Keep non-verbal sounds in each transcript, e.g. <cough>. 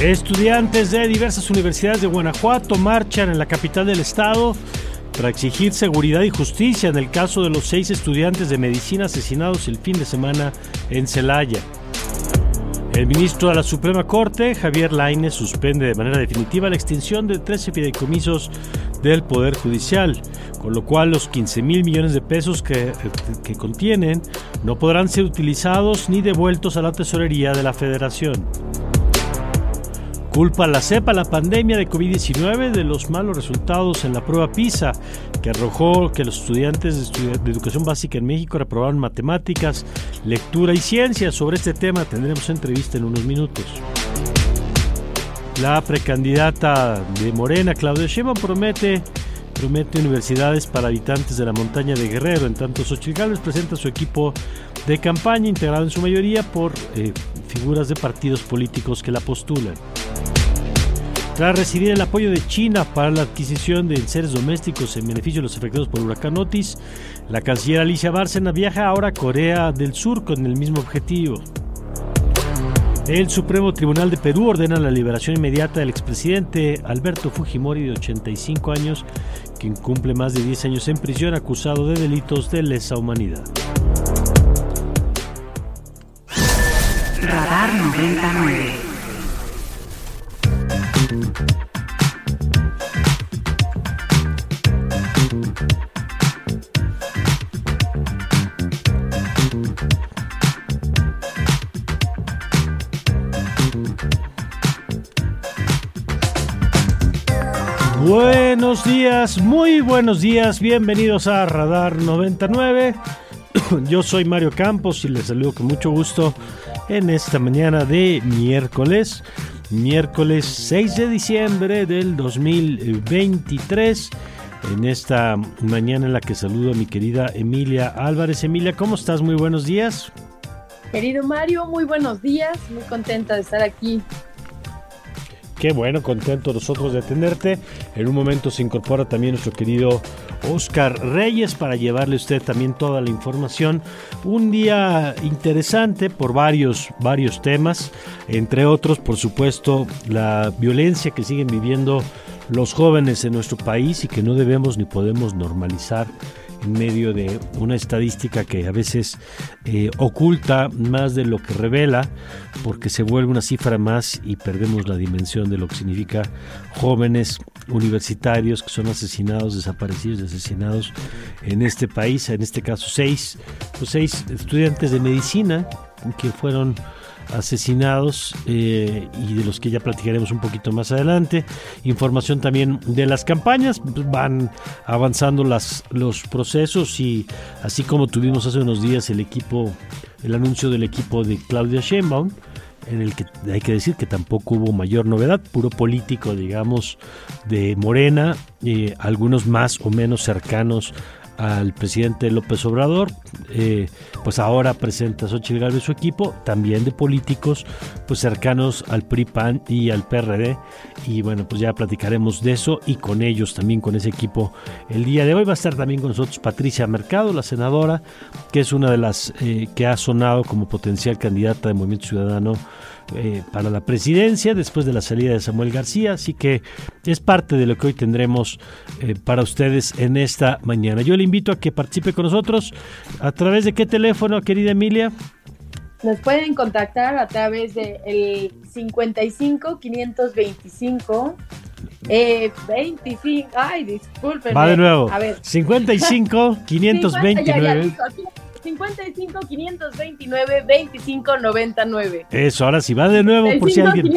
Estudiantes de diversas universidades de Guanajuato marchan en la capital del estado para exigir seguridad y justicia en el caso de los seis estudiantes de medicina asesinados el fin de semana en Celaya. El ministro de la Suprema Corte, Javier Lainez, suspende de manera definitiva la extinción de 13 fideicomisos del Poder Judicial, con lo cual los 15 mil millones de pesos que, que contienen no podrán ser utilizados ni devueltos a la tesorería de la Federación. Culpa la cepa la pandemia de COVID-19 de los malos resultados en la prueba PISA, que arrojó que los estudiantes de, educación básica en México reprobaron matemáticas, lectura y ciencia. Sobre este tema tendremos entrevista en unos minutos. La precandidata de Morena, Claudia Sheinbaum, promete promete universidades para habitantes de la montaña de Guerrero. En tanto, Xochitl Gálvez presenta su equipo de campaña integrado en su mayoría por eh, figuras de partidos políticos que la postulan. Tras recibir el apoyo de China para la adquisición de enseres domésticos en beneficio de los afectados por huracán Otis, la canciller Alicia Bárcena viaja ahora a Corea del Sur con el mismo objetivo. El Supremo Tribunal de Perú ordena la liberación inmediata del expresidente Alberto Fujimori de 85 años, quien cumple más de 10 años en prisión acusado de delitos de lesa humanidad. Radar 99. Buenos días, muy buenos días, bienvenidos a Radar 99. <coughs> Yo soy Mario Campos y les saludo con mucho gusto en esta mañana de miércoles, miércoles 6 de diciembre del 2023. En esta mañana en la que saludo a mi querida Emilia Álvarez. Emilia, ¿cómo estás? Muy buenos días. Querido Mario, muy buenos días, muy contenta de estar aquí Qué bueno, contento nosotros de tenerte. En un momento se incorpora también nuestro querido Oscar Reyes para llevarle a usted también toda la información. Un día interesante por varios, varios temas, entre otros, por supuesto, la violencia que siguen viviendo los jóvenes en nuestro país y que no debemos ni podemos normalizar en medio de una estadística que a veces eh, oculta más de lo que revela, porque se vuelve una cifra más y perdemos la dimensión de lo que significa jóvenes universitarios que son asesinados, desaparecidos, asesinados en este país, en este caso seis, pues seis estudiantes de medicina que fueron asesinados eh, y de los que ya platicaremos un poquito más adelante. Información también de las campañas, van avanzando las, los procesos y así como tuvimos hace unos días el equipo, el anuncio del equipo de Claudia Sheinbaum, en el que hay que decir que tampoco hubo mayor novedad, puro político, digamos, de Morena, eh, algunos más o menos cercanos al presidente López Obrador, eh, pues ahora presenta Xochitl Gálvez su equipo, también de políticos pues cercanos al PRI, PAN y al PRD, y bueno, pues ya platicaremos de eso y con ellos también, con ese equipo el día de hoy. Va a estar también con nosotros Patricia Mercado, la senadora, que es una de las eh, que ha sonado como potencial candidata de Movimiento Ciudadano eh, para la presidencia después de la salida de Samuel García, así que es parte de lo que hoy tendremos eh, para ustedes en esta mañana. Yo le invito a que participe con nosotros a través de qué teléfono, querida Emilia. Nos pueden contactar a través del de 55 525 Eh, 25, ay, disculpen. Va de nuevo. A ver. 55 529. <laughs> 55 529 25 99. Eso, ahora sí va de nuevo por si alguien.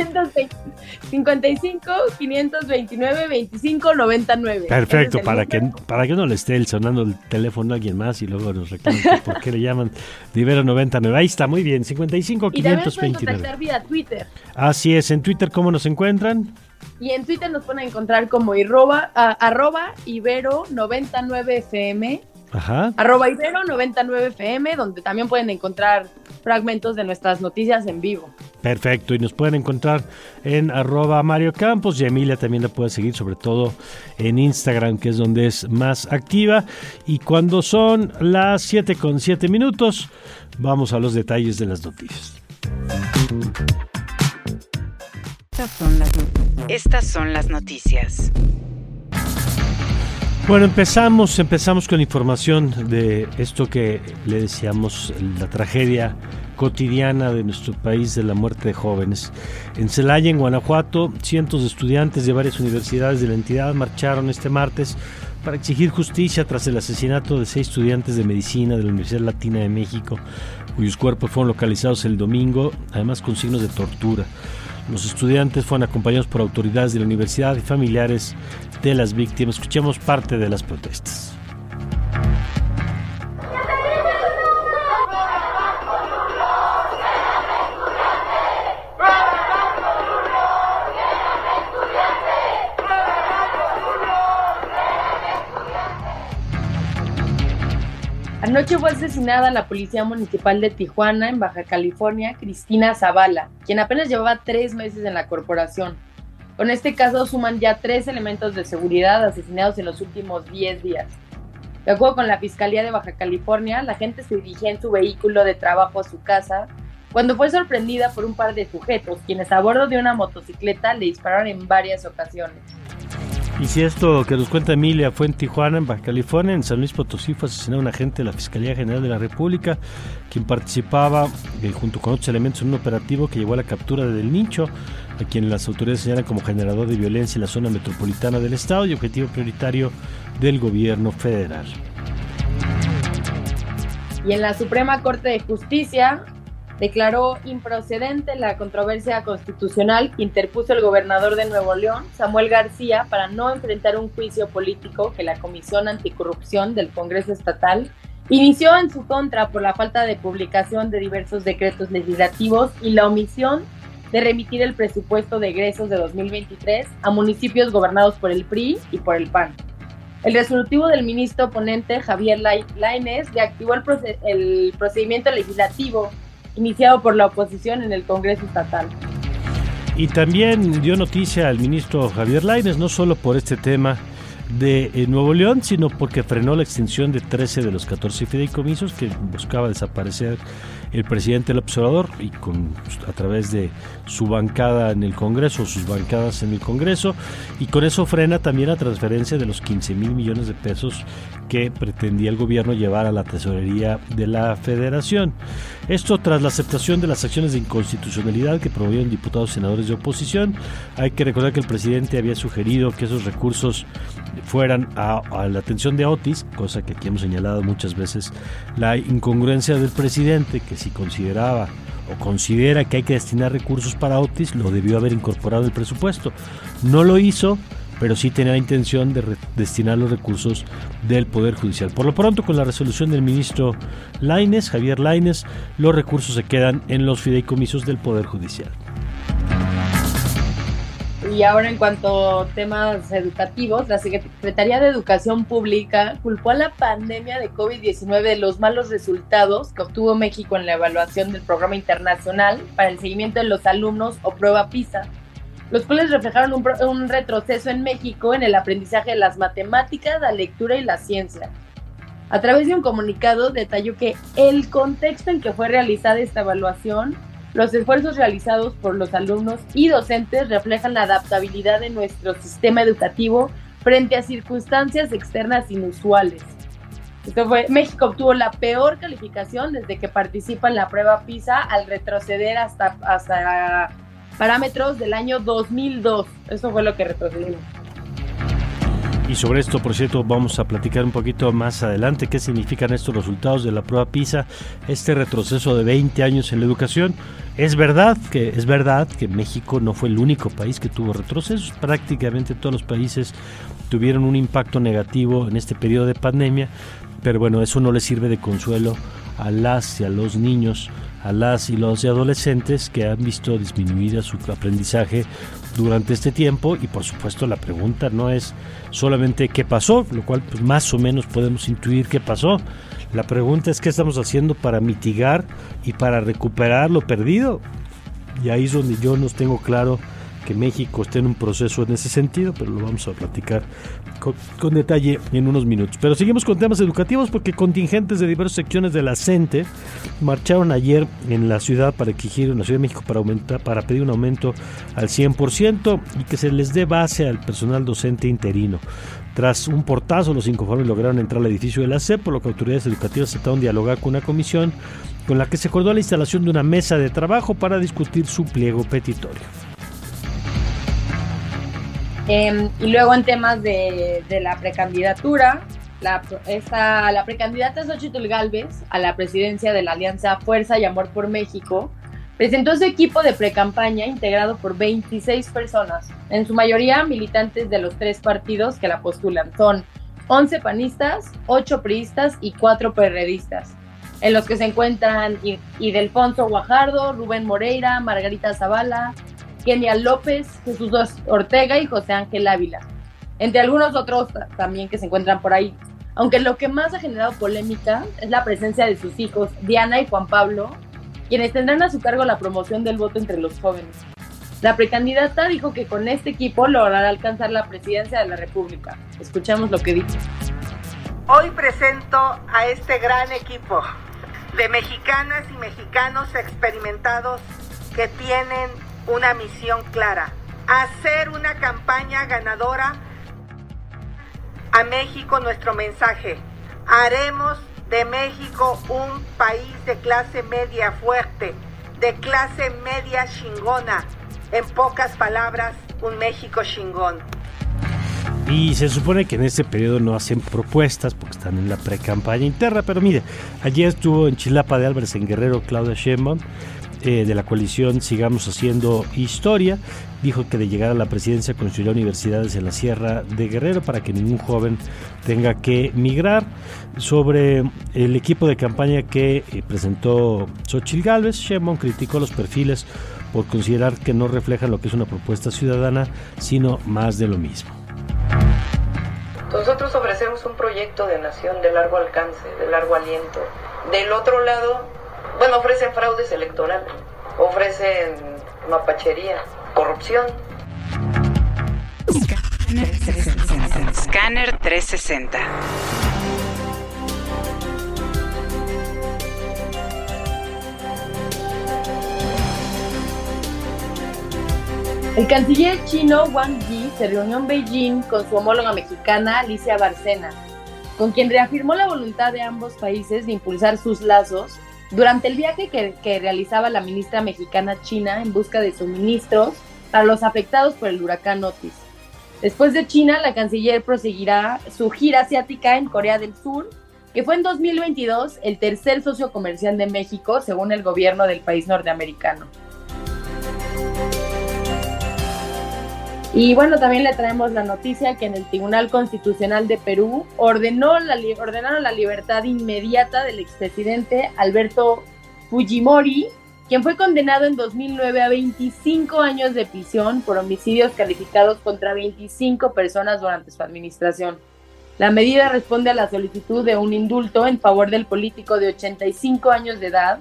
55 529 25 99. Perfecto, para que, para que no le esté sonando el teléfono a alguien más y luego nos reclamen por qué le llaman Divero 99. Ahí está, muy bien, 55 529. Y contactar vía Twitter. Así es, en Twitter, ¿cómo nos encuentran? Y en Twitter nos pueden encontrar como arroba, arroba ibero99fm Ajá. Arroba Ibero99FM, donde también pueden encontrar fragmentos de nuestras noticias en vivo. Perfecto, y nos pueden encontrar en arroba Mario Campos y Emilia también la puede seguir, sobre todo en Instagram, que es donde es más activa. Y cuando son las 7 con 7 minutos, vamos a los detalles de las noticias. Estas son las, Estas son las noticias. Bueno, empezamos, empezamos con información de esto que le decíamos, la tragedia cotidiana de nuestro país de la muerte de jóvenes. En Celaya, en Guanajuato, cientos de estudiantes de varias universidades de la entidad marcharon este martes para exigir justicia tras el asesinato de seis estudiantes de medicina de la Universidad Latina de México, cuyos cuerpos fueron localizados el domingo, además con signos de tortura. Los estudiantes fueron acompañados por autoridades de la universidad y familiares de las víctimas. Escuchemos parte de las protestas. Anoche fue asesinada la Policía Municipal de Tijuana, en Baja California, Cristina Zavala, quien apenas llevaba tres meses en la corporación. Con este caso suman ya tres elementos de seguridad asesinados en los últimos 10 días. De acuerdo con la Fiscalía de Baja California, la gente se dirigía en su vehículo de trabajo a su casa cuando fue sorprendida por un par de sujetos, quienes a bordo de una motocicleta le dispararon en varias ocasiones. Y si esto que nos cuenta Emilia fue en Tijuana, en Baja California, en San Luis Potosí fue asesinado un agente de la Fiscalía General de la República, quien participaba eh, junto con otros elementos en un operativo que llevó a la captura de Del Nicho, a quien las autoridades señalan como generador de violencia en la zona metropolitana del Estado y objetivo prioritario del gobierno federal. Y en la Suprema Corte de Justicia declaró improcedente la controversia constitucional que interpuso el gobernador de Nuevo León, Samuel García, para no enfrentar un juicio político que la Comisión Anticorrupción del Congreso Estatal inició en su contra por la falta de publicación de diversos decretos legislativos y la omisión de remitir el presupuesto de egresos de 2023 a municipios gobernados por el PRI y por el PAN. El resolutivo del ministro ponente Javier Lainez reactivó el, el procedimiento legislativo iniciado por la oposición en el Congreso Estatal. Y también dio noticia al ministro Javier Lainez, no solo por este tema de eh, Nuevo León, sino porque frenó la extensión de 13 de los 14 fideicomisos que buscaba desaparecer el presidente del observador y con a través de su bancada en el Congreso, sus bancadas en el Congreso, y con eso frena también la transferencia de los 15 mil millones de pesos que pretendía el gobierno llevar a la tesorería de la federación. Esto tras la aceptación de las acciones de inconstitucionalidad que promovieron diputados y senadores de oposición. Hay que recordar que el presidente había sugerido que esos recursos fueran a, la atención de Otis, cosa que aquí hemos señalado muchas veces, la incongruencia del presidente que si consideraba o considera que hay que destinar recursos para Otis, lo debió haber incorporado el presupuesto. No lo hizo, pero sí tenía la intención de destinar los recursos del Poder Judicial. Por lo pronto, con la resolución del ministro Laines, Javier Laines, los recursos se quedan en los fideicomisos del Poder Judicial. Y ahora en cuanto a temas educativos, la Secretaría de Educación Pública culpó a la pandemia de COVID-19 de los malos resultados que obtuvo México en la evaluación del programa internacional para el seguimiento de los alumnos o prueba PISA, los cuales reflejaron un, un retroceso en México en el aprendizaje de las matemáticas, la lectura y la ciencia. A través de un comunicado detalló que el contexto en que fue realizada esta evaluación los esfuerzos realizados por los alumnos y docentes reflejan la adaptabilidad de nuestro sistema educativo frente a circunstancias externas inusuales. Esto fue, México obtuvo la peor calificación desde que participa en la prueba PISA al retroceder hasta, hasta parámetros del año 2002. Eso fue lo que retrocedimos. Y sobre esto, por cierto, vamos a platicar un poquito más adelante. Qué significan estos resultados de la prueba PISA, este retroceso de 20 años en la educación. Es verdad que es verdad que México no fue el único país que tuvo retrocesos, prácticamente todos los países tuvieron un impacto negativo en este periodo de pandemia, pero bueno, eso no le sirve de consuelo a las y a los niños, a las y los adolescentes que han visto disminuida su aprendizaje durante este tiempo y por supuesto la pregunta no es solamente qué pasó, lo cual pues, más o menos podemos intuir qué pasó. La pregunta es qué estamos haciendo para mitigar y para recuperar lo perdido. Y ahí es donde yo no tengo claro que México esté en un proceso en ese sentido, pero lo vamos a platicar con, detalle en unos minutos. Pero seguimos con temas educativos porque contingentes de diversas secciones de la CENTE marcharon ayer en la ciudad para exigir, en la Ciudad de México, para, aumentar, para pedir un aumento al 100% y que se les dé base al personal docente interino. Tras un portazo, los inconformes lograron entrar al edificio de la CEP, por lo que autoridades educativas de dialogar con una comisión con la que se acordó la instalación de una mesa de trabajo para discutir su pliego petitorio. Em, y luego en temas de, la precandidatura, la, esta, la precandidata Xochitl Galvez a la presidencia de la Alianza Fuerza y Amor por México presentó su equipo de precampaña integrado por 26 personas, en su mayoría militantes de los tres partidos que la postulan. Son 11 panistas, 8 priistas y 4 perredistas, en los que se encuentran Idelfonso Guajardo, Rubén Moreira, Margarita Zavala, Kenia López, Jesús Ortega y José Ángel Ávila, entre algunos otros también que se encuentran por ahí. Aunque lo que más ha generado polémica es la presencia de sus hijos, Diana y Juan Pablo, quienes tendrán a su cargo la promoción del voto entre los jóvenes. La precandidata dijo que con este equipo logrará alcanzar la presidencia de la República. Escuchamos lo que dijo. Hoy presento a este gran equipo de mexicanas y mexicanos experimentados que tienen una misión clara, hacer una campaña ganadora a México nuestro mensaje. Haremos de México un país de clase media fuerte, de clase media chingona. En pocas palabras, un México chingón. Y se supone que en este periodo no hacen propuestas porque están en la pre-campaña interna, pero mire, ayer estuvo en Chilapa de Álvarez en Guerrero Claudia Sheinbaum de la coalición Sigamos Haciendo Historia dijo que de llegar a la presidencia construirá universidades en la Sierra de Guerrero para que ningún joven tenga que migrar. Sobre el equipo de campaña que eh, presentó Xochitl Gálvez, Sheinbaum criticó los perfiles por considerar que no reflejan lo que es una propuesta ciudadana, sino más de lo mismo. Nosotros ofrecemos un proyecto de nación de largo alcance, de largo aliento. Del otro lado, bueno, ofrecen fraudes electorales, ofrecen mapachería, corrupción. Scanner 360. El canciller chino Wang Yi se reunió en Beijing con su homóloga mexicana Alicia Barcena, con quien reafirmó la voluntad de ambos países de impulsar sus lazos durante el viaje que, realizaba la ministra mexicana China en busca de suministros para los afectados por el huracán Otis. Después de China, la canciller proseguirá su gira asiática en Corea del Sur, que fue en 2022 el tercer socio comercial de México, según el gobierno del país norteamericano. Y bueno, también le traemos la noticia que en el Tribunal Constitucional de Perú ordenó la, ordenaron la libertad inmediata del expresidente Alberto Fujimori, quien fue condenado en 2009 a 25 años de prisión por homicidios calificados contra 25 personas durante su administración. La medida responde a la solicitud de un indulto en favor del político de 85 años de edad,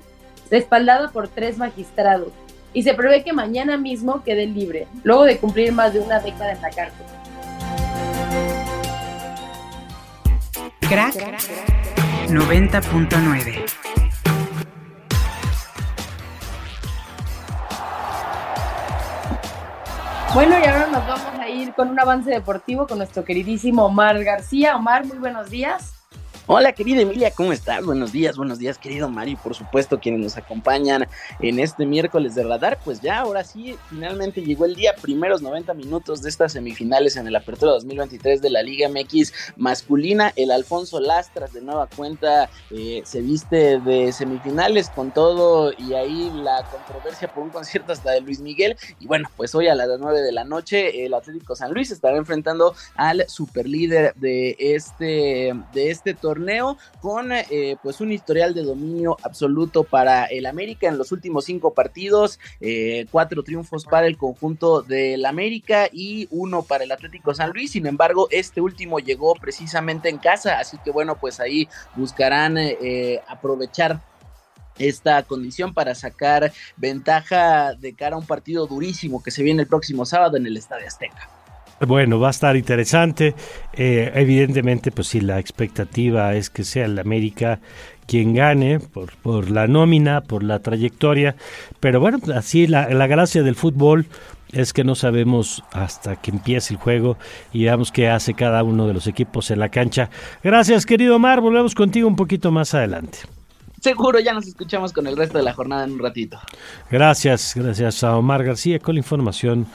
respaldada por tres magistrados y se prevé que mañana mismo quede libre, luego de cumplir más de una década en la cárcel. Crack 90.9 Bueno, y ahora nos vamos a ir con un avance deportivo con nuestro queridísimo Omar García. Omar, muy buenos días. Hola querida Emilia, ¿cómo estás? Buenos días, buenos días querido Mario, por supuesto quienes nos acompañan en este miércoles de radar, pues ya ahora sí, finalmente llegó el día, primeros 90 minutos de estas semifinales en el Apertura 2023 de la Liga MX masculina, el Alfonso Lastras de nueva cuenta eh, se viste de semifinales con todo y ahí la controversia por un concierto hasta de Luis Miguel. Y bueno, pues hoy a las 9 de la noche el Atlético San Luis estará enfrentando al superlíder de este, de este torneo torneo con eh, pues un historial de dominio absoluto para el América en los últimos cinco partidos, eh, cuatro triunfos para el conjunto del América y uno para el Atlético San Luis. Sin embargo, este último llegó precisamente en casa, así que bueno, pues ahí buscarán eh, aprovechar esta condición para sacar ventaja de cara a un partido durísimo que se viene el próximo sábado en el Estadio Azteca. Bueno, va a estar interesante. Eh, evidentemente, pues sí, la expectativa es que sea el América quien gane por, por la nómina, por la trayectoria. Pero bueno, así la, la gracia del fútbol es que no sabemos hasta que empiece el juego y veamos qué hace cada uno de los equipos en la cancha. Gracias, querido Omar. Volvemos contigo un poquito más adelante. Seguro ya nos escuchamos con el resto de la jornada en un ratito. Gracias, gracias a Omar García con la información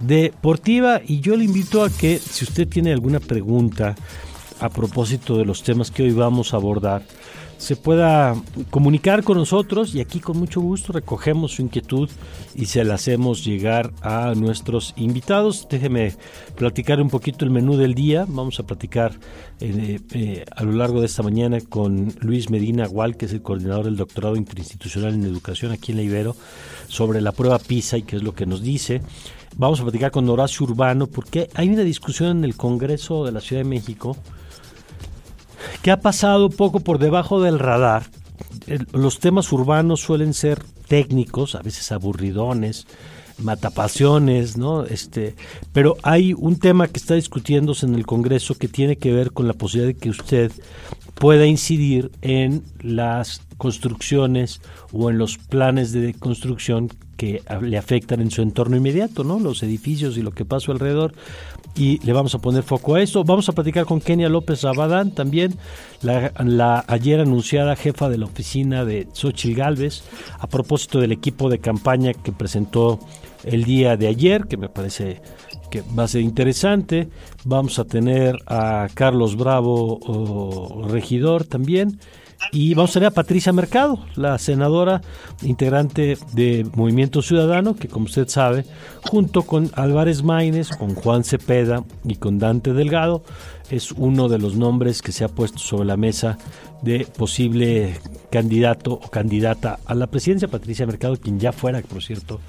deportiva y yo le invito a que si usted tiene alguna pregunta a propósito de los temas que hoy vamos a abordar, se pueda comunicar con nosotros y aquí con mucho gusto recogemos su inquietud y se la hacemos llegar a nuestros invitados. Déjeme platicar un poquito el menú del día. Vamos a platicar eh, eh, a lo largo de esta mañana con Luis Medina Gual, que es el coordinador del doctorado interinstitucional en educación aquí en la Ibero, sobre la prueba PISA y qué es lo que nos dice. Vamos a platicar con Horacio Urbano porque hay una discusión en el Congreso de la Ciudad de México que ha pasado poco por debajo del radar. los temas urbanos suelen ser técnicos, a veces aburridones, matapasiones, ¿no? Este, pero hay un tema que está discutiéndose en el Congreso que tiene que ver con la posibilidad de que usted pueda incidir en las construcciones o en los planes de construcción que le afectan en su entorno inmediato, ¿no? Los edificios y lo que pasa alrededor. Y le vamos a poner foco a eso. Vamos a platicar con Kenia López Rabadán también, la, ayer anunciada jefa de la oficina de Xochitl Galvez, a propósito del equipo de campaña que presentó el día de ayer, que me parece que va a ser interesante. Vamos a tener a Carlos Bravo, regidor también y vamos a tener a Patricia Mercado, la senadora integrante de Movimiento Ciudadano, que como usted sabe, junto con Álvarez Maínez, con Juan Cepeda y con Dante Delgado, es uno de los nombres que se ha puesto sobre la mesa de posible candidato o candidata a la presidencia. Patricia Mercado, quien ya fuera, por cierto,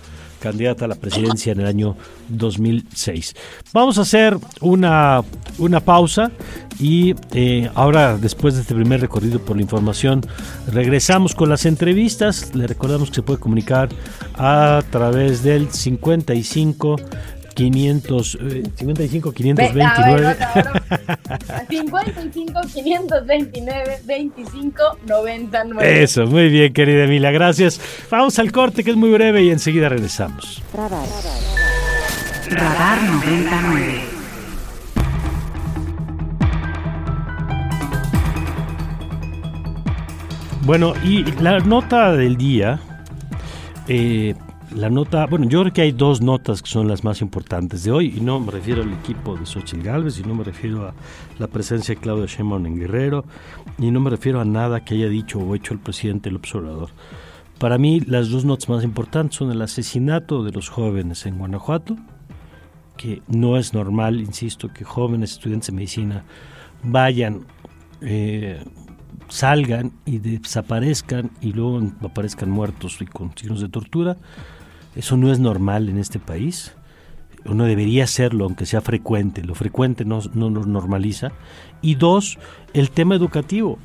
candidata a la presidencia en el año 2006. Vamos a hacer una, una pausa y eh, ahora, después de este primer recorrido por la información, regresamos con las entrevistas. Le recordamos que se puede comunicar a través del 55 500, 55 529 55 529 25 99 Eso, muy bien, querida Emilia, gracias. Vamos al corte que es muy breve y enseguida regresamos. Radar, Radar 99. Bueno, y la nota del día eh, la nota, bueno, yo creo que hay dos notas que son las más importantes de hoy, y no me refiero al equipo de Xochitl Galvez, y no me refiero a la presencia de Claudia Sheinbaum en Guerrero, y no me refiero a nada que haya dicho o hecho el presidente el observador. Para mí, las dos notas más importantes son el asesinato de los jóvenes en Guanajuato, que no es normal, insisto, que jóvenes estudiantes de medicina vayan, eh, salgan y desaparezcan y luego aparezcan muertos y con signos de tortura. Eso no es normal en este país. Uno debería hacerlo, aunque sea frecuente. Lo frecuente no, no nos normaliza. Y dos, el tema educativo.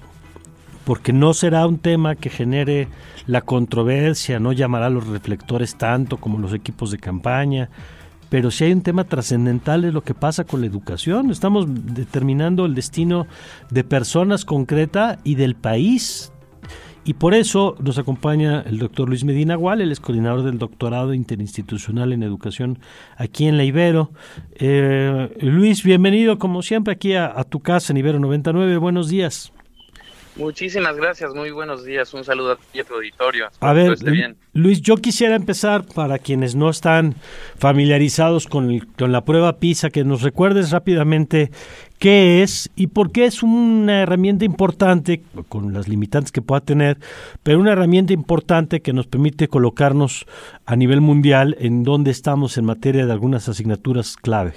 Porque no será un tema que genere la controversia, no llamará a los reflectores tanto como los equipos de campaña. Pero si hay un tema trascendental es lo que pasa con la educación. Estamos determinando el destino de personas concreta y del país y por eso nos acompaña el doctor Luis Medina Gual, el es coordinador del doctorado interinstitucional en educación aquí en la Ibero. Eh, Luis, bienvenido como siempre aquí a, tu casa en Ibero 99. Buenos días. Muchísimas gracias, muy buenos días. Un saludo a ti a tu auditorio. A ver, Luis, yo quisiera empezar para quienes no están familiarizados con, con la prueba PISA, que nos recuerdes rápidamente qué es y por qué es una herramienta importante, con las limitantes que pueda tener, pero una herramienta importante que nos permite colocarnos a nivel mundial en donde estamos en materia de algunas asignaturas clave.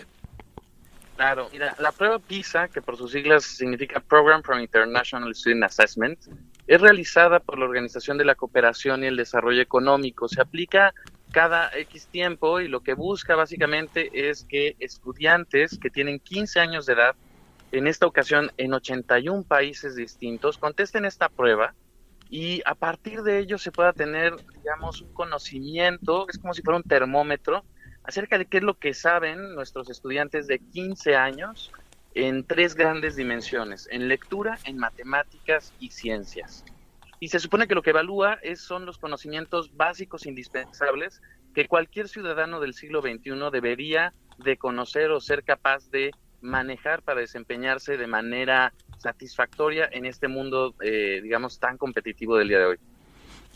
Claro, mira, la prueba PISA, que por sus siglas significa Program for International Student Assessment, es realizada por la Organización de la Cooperación y el Desarrollo Económico. Se aplica cada X tiempo y lo que busca básicamente es que estudiantes que tienen 15 años de edad, en esta ocasión en 81 países distintos, contesten esta prueba y a partir de ello se pueda tener, digamos, un conocimiento, es como si fuera un termómetro acerca de qué es lo que saben nuestros estudiantes de 15 años en tres grandes dimensiones, en lectura, en matemáticas y ciencias. Y se supone que lo que evalúa es, son los conocimientos básicos indispensables que cualquier ciudadano del siglo XXI debería de conocer o ser capaz de manejar para desempeñarse de manera satisfactoria en este mundo, eh, digamos, tan competitivo del día de hoy.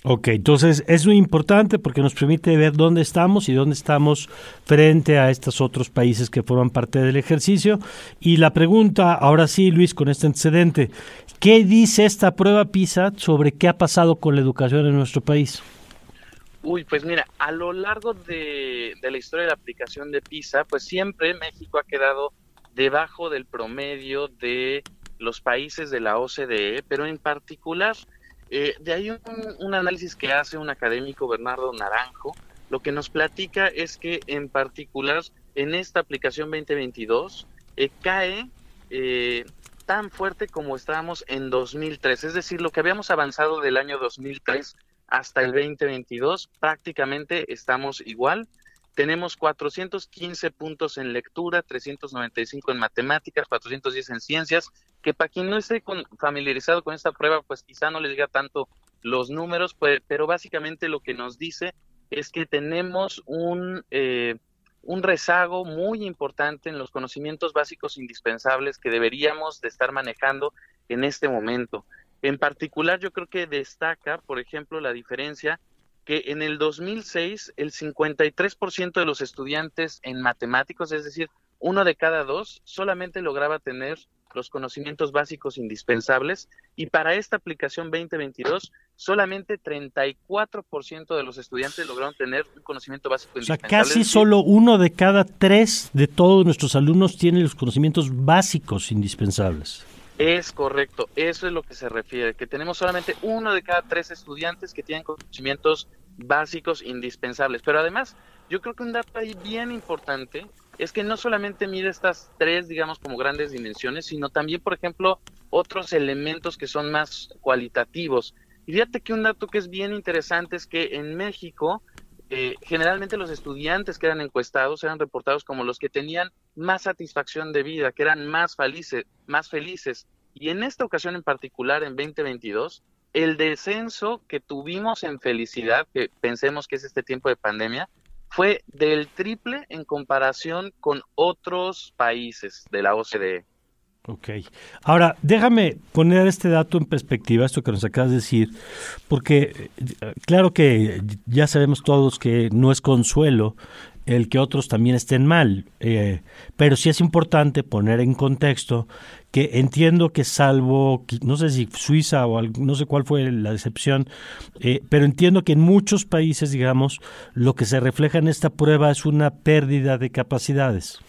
Ok, entonces es muy importante porque nos permite ver dónde estamos y dónde estamos frente a estos otros países que forman parte del ejercicio. Y la pregunta, ahora sí, Luis, con este antecedente, ¿qué dice esta prueba PISA sobre qué ha pasado con la educación en nuestro país? Uy, pues mira, a lo largo de, de la historia de la aplicación de PISA, pues siempre México ha quedado debajo del promedio de los países de la OCDE, pero en particular eh, de ahí un, análisis que hace un académico, Bernardo Naranjo, lo que nos platica es que en particular en esta aplicación 2022 eh, cae eh, tan fuerte como estábamos en 2003, es decir, lo que habíamos avanzado del año 2003 hasta el 2022, prácticamente estamos igual. Tenemos 415 puntos en lectura, 395 en matemáticas, 410 en ciencias, que para quien no esté familiarizado con esta prueba, pues quizá no le diga tanto los números, pues, pero básicamente lo que nos dice es que tenemos un, eh, un rezago muy importante en los conocimientos básicos indispensables que deberíamos de estar manejando en este momento. En particular, yo creo que destaca, por ejemplo, la diferencia que en el 2006 el 53% de los estudiantes en matemáticos, es decir, uno de cada dos, solamente lograba tener los conocimientos básicos indispensables y para esta aplicación 2022 solamente 34% de los estudiantes lograron tener un conocimiento básico indispensable. O sea, casi solo uno de cada tres de todos nuestros alumnos tiene los conocimientos básicos indispensables. Es correcto, eso es lo que se refiere, que tenemos solamente uno de cada tres estudiantes que tienen conocimientos básicos indispensables. Pero además, yo creo que un dato ahí bien importante es que no solamente mide estas tres, digamos, como grandes dimensiones, sino también, por ejemplo, otros elementos que son más cualitativos. Y fíjate que un dato que es bien interesante es que en México, eh, generalmente los estudiantes que eran encuestados eran reportados como los que tenían más satisfacción de vida, que eran más felices, más felices. Y en esta ocasión en particular, en 2022, el descenso que tuvimos en felicidad, que pensemos que es este tiempo de pandemia, fue del triple en comparación con otros países de la OCDE. Ok. Ahora, déjame poner este dato en perspectiva, esto que nos acabas de decir, porque eh, claro que ya sabemos todos que no es consuelo el que otros también estén mal, eh, pero sí es importante poner en contexto que entiendo que salvo, no sé si Suiza o no sé cuál fue la excepción, eh, pero entiendo que en muchos países, digamos, lo que se refleja en esta prueba es una pérdida de capacidades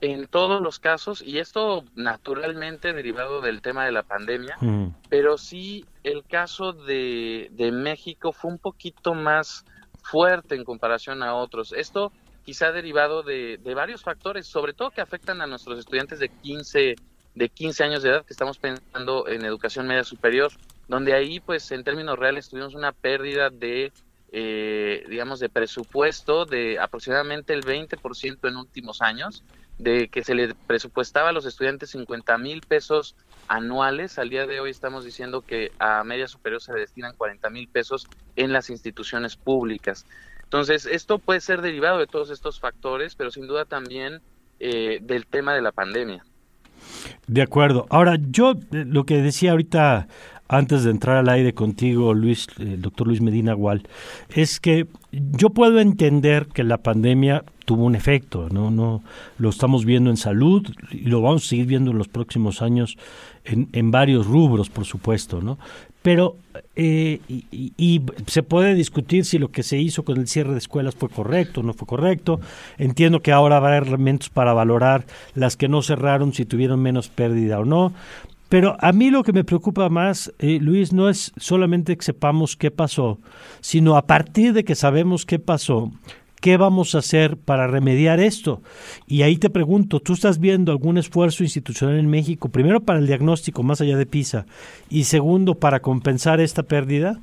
en todos los casos, y esto naturalmente derivado del tema de la pandemia, mm. pero sí el caso de, de, México fue un poquito más fuerte en comparación a otros. Esto quizá derivado de, de, varios factores, sobre todo que afectan a nuestros estudiantes de 15, de 15 años de edad, que estamos pensando en educación media superior, donde ahí pues en términos reales tuvimos una pérdida de eh, digamos, de presupuesto de aproximadamente el 20% en últimos años, de que se le presupuestaba a los estudiantes 50 mil pesos anuales. Al día de hoy estamos diciendo que a media superior se destinan 40 mil pesos en las instituciones públicas. Entonces, esto puede ser derivado de todos estos factores, pero sin duda también eh, del tema de la pandemia. De acuerdo. Ahora, yo eh, lo que decía ahorita antes de entrar al aire contigo, Luis, doctor Luis Medina Gual, es que yo puedo entender que la pandemia tuvo un efecto, no, no, lo estamos viendo en salud y lo vamos a seguir viendo en los próximos años en, en varios rubros, por supuesto, ¿no? Pero eh, y, y, se puede discutir si lo que se hizo con el cierre de escuelas fue correcto o no fue correcto. Entiendo que ahora habrá elementos para valorar las que no cerraron, si tuvieron menos pérdida o no. Pero a mí lo que me preocupa más, eh, Luis, no es solamente que sepamos qué pasó, sino a partir de que sabemos qué pasó, ¿qué vamos a hacer para remediar esto? Y ahí te pregunto, ¿tú estás viendo algún esfuerzo institucional en México, primero para el diagnóstico más allá de PISA y segundo para compensar esta pérdida?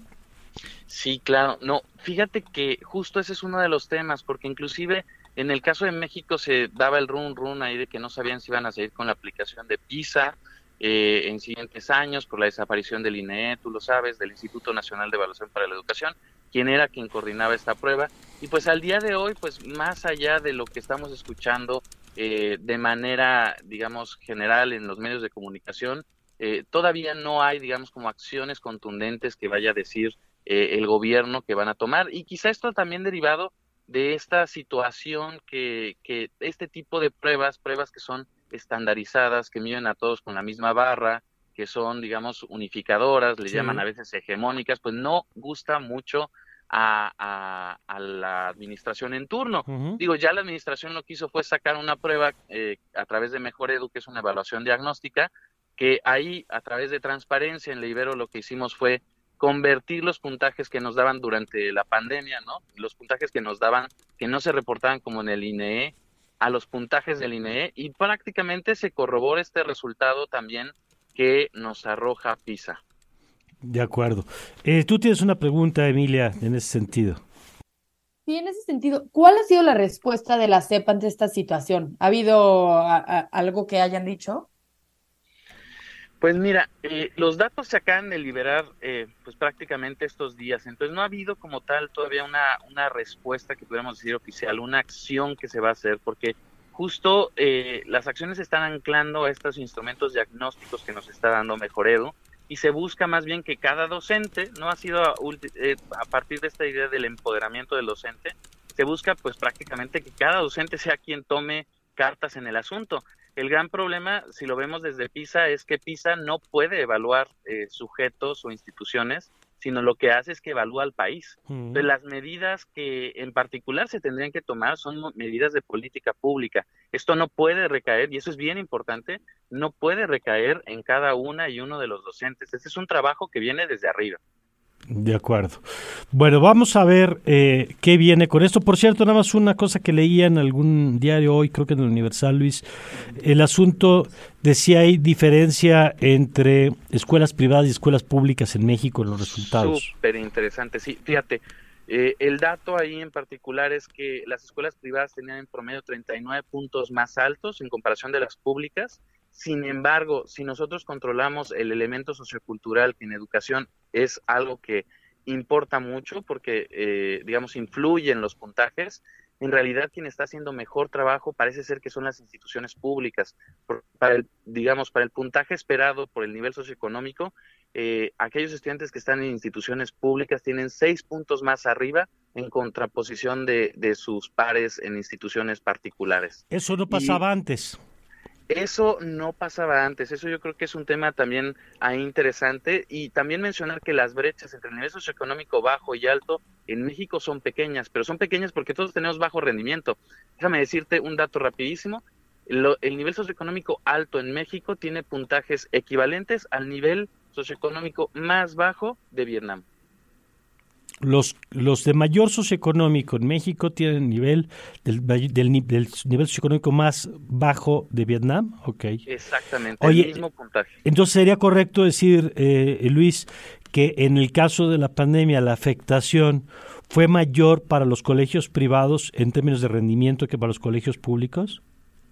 Sí, claro. No, fíjate que justo ese es uno de los temas, porque inclusive en el caso de México se daba el run run ahí de que no sabían si iban a seguir con la aplicación de PISA eh, en siguientes años por la desaparición del INE, tú lo sabes, del Instituto Nacional de Evaluación para la Educación, quien era quien coordinaba esta prueba. Y pues al día de hoy, pues más allá de lo que estamos escuchando eh, de manera, digamos, general en los medios de comunicación, eh, todavía no hay, digamos, como acciones contundentes que vaya a decir el gobierno que van a tomar. Y quizá esto también derivado de esta situación que, que este tipo de pruebas, pruebas que son estandarizadas, que miden a todos con la misma barra, que son, digamos, unificadoras, le llaman a veces hegemónicas, pues no gusta mucho a, a, la administración en turno. Digo, ya la administración lo que hizo fue sacar una prueba eh, a través de Mejor Edu, que es una evaluación diagnóstica, que ahí, a través de transparencia en la Ibero, lo que hicimos fue convertir los puntajes que nos daban durante la pandemia, ¿no? Los puntajes que nos daban, que no se reportaban como en el INE, a los puntajes del INE y prácticamente se corrobora este resultado también que nos arroja PISA. De acuerdo. Eh, tú tienes una pregunta, Emilia, en ese sentido. Sí, en ese sentido, ¿cuál ha sido la respuesta de la CEP ante esta situación? ¿Ha habido algo que hayan dicho? Pues mira, eh, los datos se acaban de liberar eh, pues prácticamente estos días, entonces no ha habido como tal todavía una, una respuesta que pudiéramos decir oficial, una acción que se va a hacer, porque justo eh, las acciones están anclando a estos instrumentos diagnósticos que nos está dando Mejoredo y se busca más bien que cada docente, no ha sido a, a partir de esta idea del empoderamiento del docente, se busca pues prácticamente que cada docente sea quien tome cartas en el asunto. El gran problema, si lo vemos desde PISA, es que PISA no puede evaluar eh, sujetos o instituciones, sino lo que hace es que evalúa al país. Entonces, las medidas que en particular se tendrían que tomar son medidas de política pública. Esto no puede recaer, y eso es bien importante, no puede recaer en cada una y uno de los docentes. Este es un trabajo que viene desde arriba. De acuerdo. Bueno, vamos a ver eh, qué viene con esto. Por cierto, nada más una cosa que leía en algún diario hoy, creo que en el Universal, Luis, el asunto de si hay diferencia entre escuelas privadas y escuelas públicas en México en los resultados. Súper interesante, sí. Fíjate, eh, el dato ahí en particular es que las escuelas privadas tenían en promedio 39 puntos más altos en comparación de las públicas sin embargo, si nosotros controlamos el elemento sociocultural que en educación es algo que importa mucho porque, eh, digamos, influye en los puntajes, en realidad quien está haciendo mejor trabajo parece ser que son las instituciones públicas. para el, digamos, para el puntaje esperado por el nivel socioeconómico, eh, aquellos estudiantes que están en instituciones públicas tienen seis puntos más arriba en contraposición de, de sus pares en instituciones particulares. Eso no pasaba antes. Eso no pasaba antes, eso yo creo que es un tema también ahí interesante y también mencionar que las brechas entre el nivel socioeconómico bajo y alto en México son pequeñas, pero son pequeñas porque todos tenemos bajo rendimiento. Déjame decirte un dato rapidísimo, el nivel socioeconómico alto en México tiene puntajes equivalentes al nivel socioeconómico más bajo de Vietnam. Los, los de mayor socioeconómico en México tienen nivel del, del, nivel socioeconómico más bajo de Vietnam. Ok. Exactamente, el mismo puntaje. Entonces sería correcto decir, eh, Luis, que en el caso de la pandemia la afectación fue mayor para los colegios privados en términos de rendimiento que para los colegios públicos.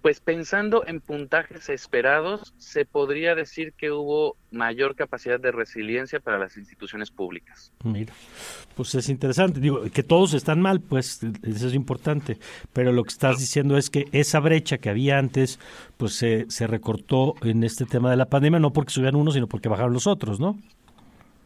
Pues pensando en puntajes esperados, se podría decir que hubo mayor capacidad de resiliencia para las instituciones públicas. Mira, pues es interesante. Digo, que todos están mal, pues eso es importante. Pero lo que estás diciendo es que esa brecha que había antes, pues se, se recortó en este tema de la pandemia, no porque subían unos, sino porque bajaron los otros, ¿no?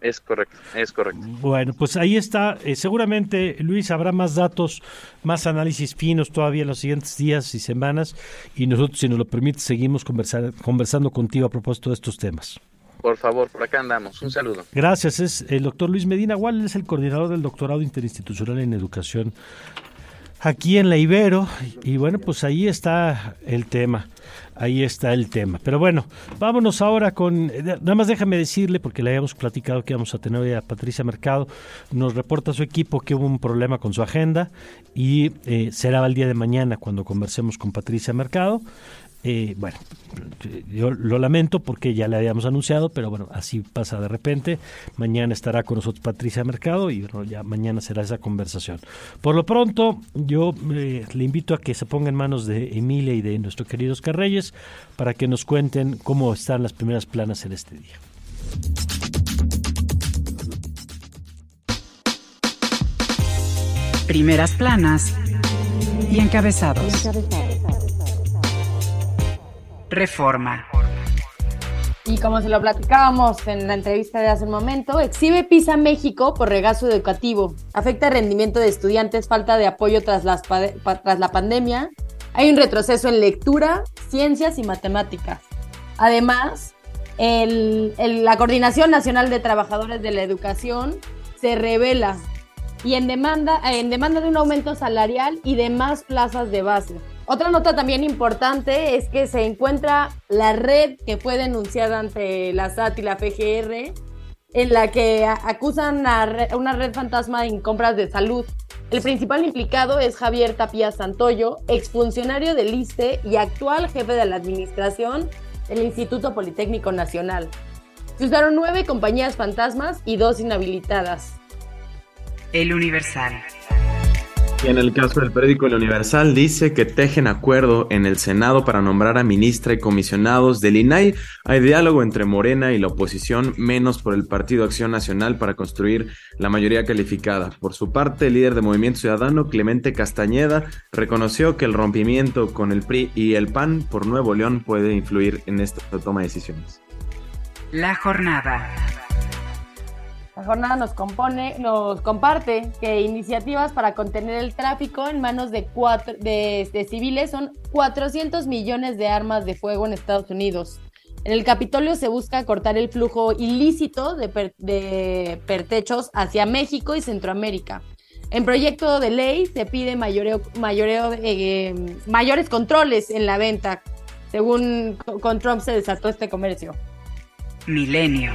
Es correcto, es correcto. Bueno, pues ahí está. Eh, seguramente, Luis, habrá más datos, más análisis finos todavía en los siguientes días y semanas. Y nosotros, si nos lo permite, seguimos conversar, conversando contigo a propósito de estos temas. Por favor, por acá andamos. Un saludo. Gracias. Es el doctor Luis Medina Gual, es el coordinador del doctorado interinstitucional en educación aquí en la Ibero. Y bueno, pues ahí está el tema. Ahí está el tema. Pero bueno, vámonos ahora con. Nada más déjame decirle, porque le habíamos platicado que íbamos a tener hoy a Patricia Mercado. Nos reporta su equipo que hubo un problema con su agenda y eh, será el día de mañana cuando conversemos con Patricia Mercado. Eh, bueno, yo lo lamento porque ya le habíamos anunciado, pero bueno, así pasa de repente. Mañana estará con nosotros Patricia Mercado y bueno, ya mañana será esa conversación. Por lo pronto, yo eh, le invito a que se ponga en manos de Emilia y de nuestro querido Oscar Reyes para que nos cuenten cómo están las primeras planas en este día. Primeras planas y encabezados. Y encabezados. Reforma. Y como se lo platicábamos en la entrevista de hace un momento, exhibe PISA México por regazo educativo. Afecta el rendimiento de estudiantes, falta de apoyo tras, la pandemia. Hay un retroceso en lectura, ciencias y matemáticas. Además, la Coordinación Nacional de Trabajadores de la Educación se revela y en demanda, en demanda de un aumento salarial y de más plazas de base. Otra nota también importante es que se encuentra la red que fue denunciada ante la SAT y la FGR, en la que acusan a una red fantasma en compras de salud. El principal implicado es Javier Tapia Santoyo, exfuncionario del ISTE y actual jefe de la administración del Instituto Politécnico Nacional. Se usaron nueve compañías fantasmas y dos inhabilitadas. El Universal. Y en el caso del periódico El Universal dice que tejen acuerdo en el Senado para nombrar a ministra y comisionados del INAI. Hay diálogo entre Morena y la oposición, menos por el Partido Acción Nacional para construir la mayoría calificada. Por su parte, el líder de Movimiento Ciudadano, Clemente Castañeda, reconoció que el rompimiento con el PRI y el PAN por Nuevo León puede influir en esta toma de decisiones. La jornada. La jornada nos compone, nos comparte que iniciativas para contener el tráfico en manos de, de, civiles son 400 millones de armas de fuego en Estados Unidos. En el Capitolio se busca cortar el flujo ilícito de, pertechos hacia México y Centroamérica. En proyecto de ley se pide mayoreo, mayoreo, eh, mayores controles en la venta. Según con Trump se desató este comercio. Milenio.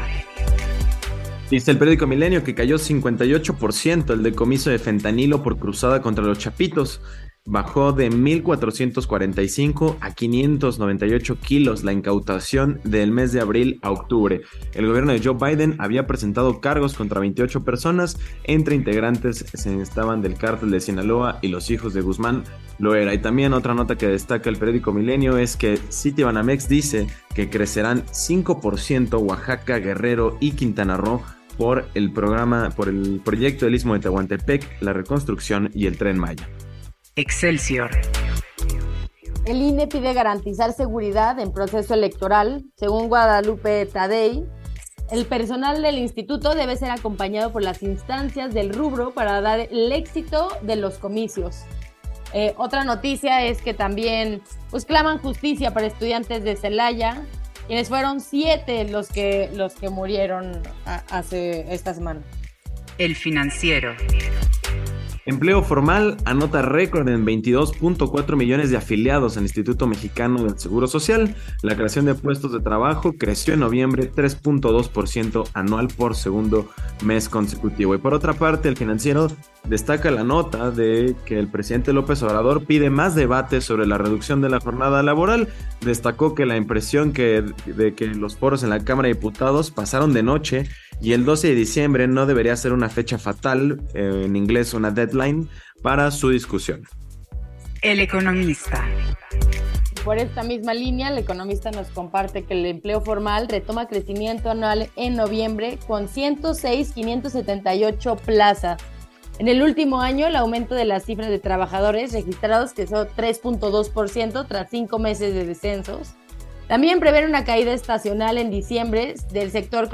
Dice el periódico Milenio que cayó 58% el decomiso de fentanilo por cruzada contra los chapitos. Bajó de 1.445 a 598 kilos la incautación del mes de abril a octubre. El gobierno de Joe Biden había presentado cargos contra 28 personas, entre integrantes se estaban del cártel de Sinaloa y los hijos de Guzmán lo era. Y también otra nota que destaca el periódico Milenio es que Citibanamex dice que crecerán 5% Oaxaca, Guerrero y Quintana Roo por el programa, por el proyecto del Istmo de Tehuantepec, la reconstrucción y el Tren Maya. Excelsior. El INE pide garantizar seguridad en proceso electoral. Según Guadalupe Tadei, el personal del instituto debe ser acompañado por las instancias del rubro para dar el éxito de los comicios. Eh, otra noticia es que también pues, claman justicia para estudiantes de Celaya, quienes fueron siete los que, los que murieron hace esta semana. El financiero. Empleo formal anota récord en 22.4 millones de afiliados al Instituto Mexicano del Seguro Social. La creación de puestos de trabajo creció en noviembre 3.2% anual por segundo mes consecutivo. Y por otra parte, el financiero destaca la nota de que el presidente López Obrador pide más debate sobre la reducción de la jornada laboral. Destacó que la impresión que, de que los foros en la Cámara de Diputados pasaron de noche y el 12 de diciembre no debería ser una fecha fatal, eh, en inglés una deadline, para su discusión. El economista. por esta misma línea, el economista nos comparte que el empleo formal retoma crecimiento anual en noviembre con 106.578 plazas. En el último año, el aumento de la cifra de trabajadores registrados que son 3.2% tras cinco meses de descensos. También prevé una caída estacional en diciembre del sector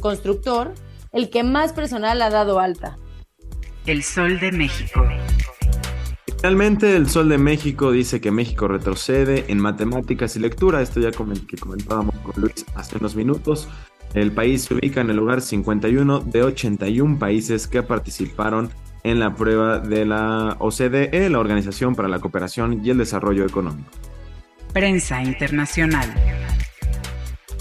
constructor, el que más personal ha dado alta. El Sol de México. Finalmente, el Sol de México dice que México retrocede en matemáticas y lectura. Esto ya que comentábamos con Luis hace unos minutos. El país se ubica en el lugar 51 de 81 países que participaron en la prueba de la OCDE, la Organización para la Cooperación y el Desarrollo Económico. Prensa internacional.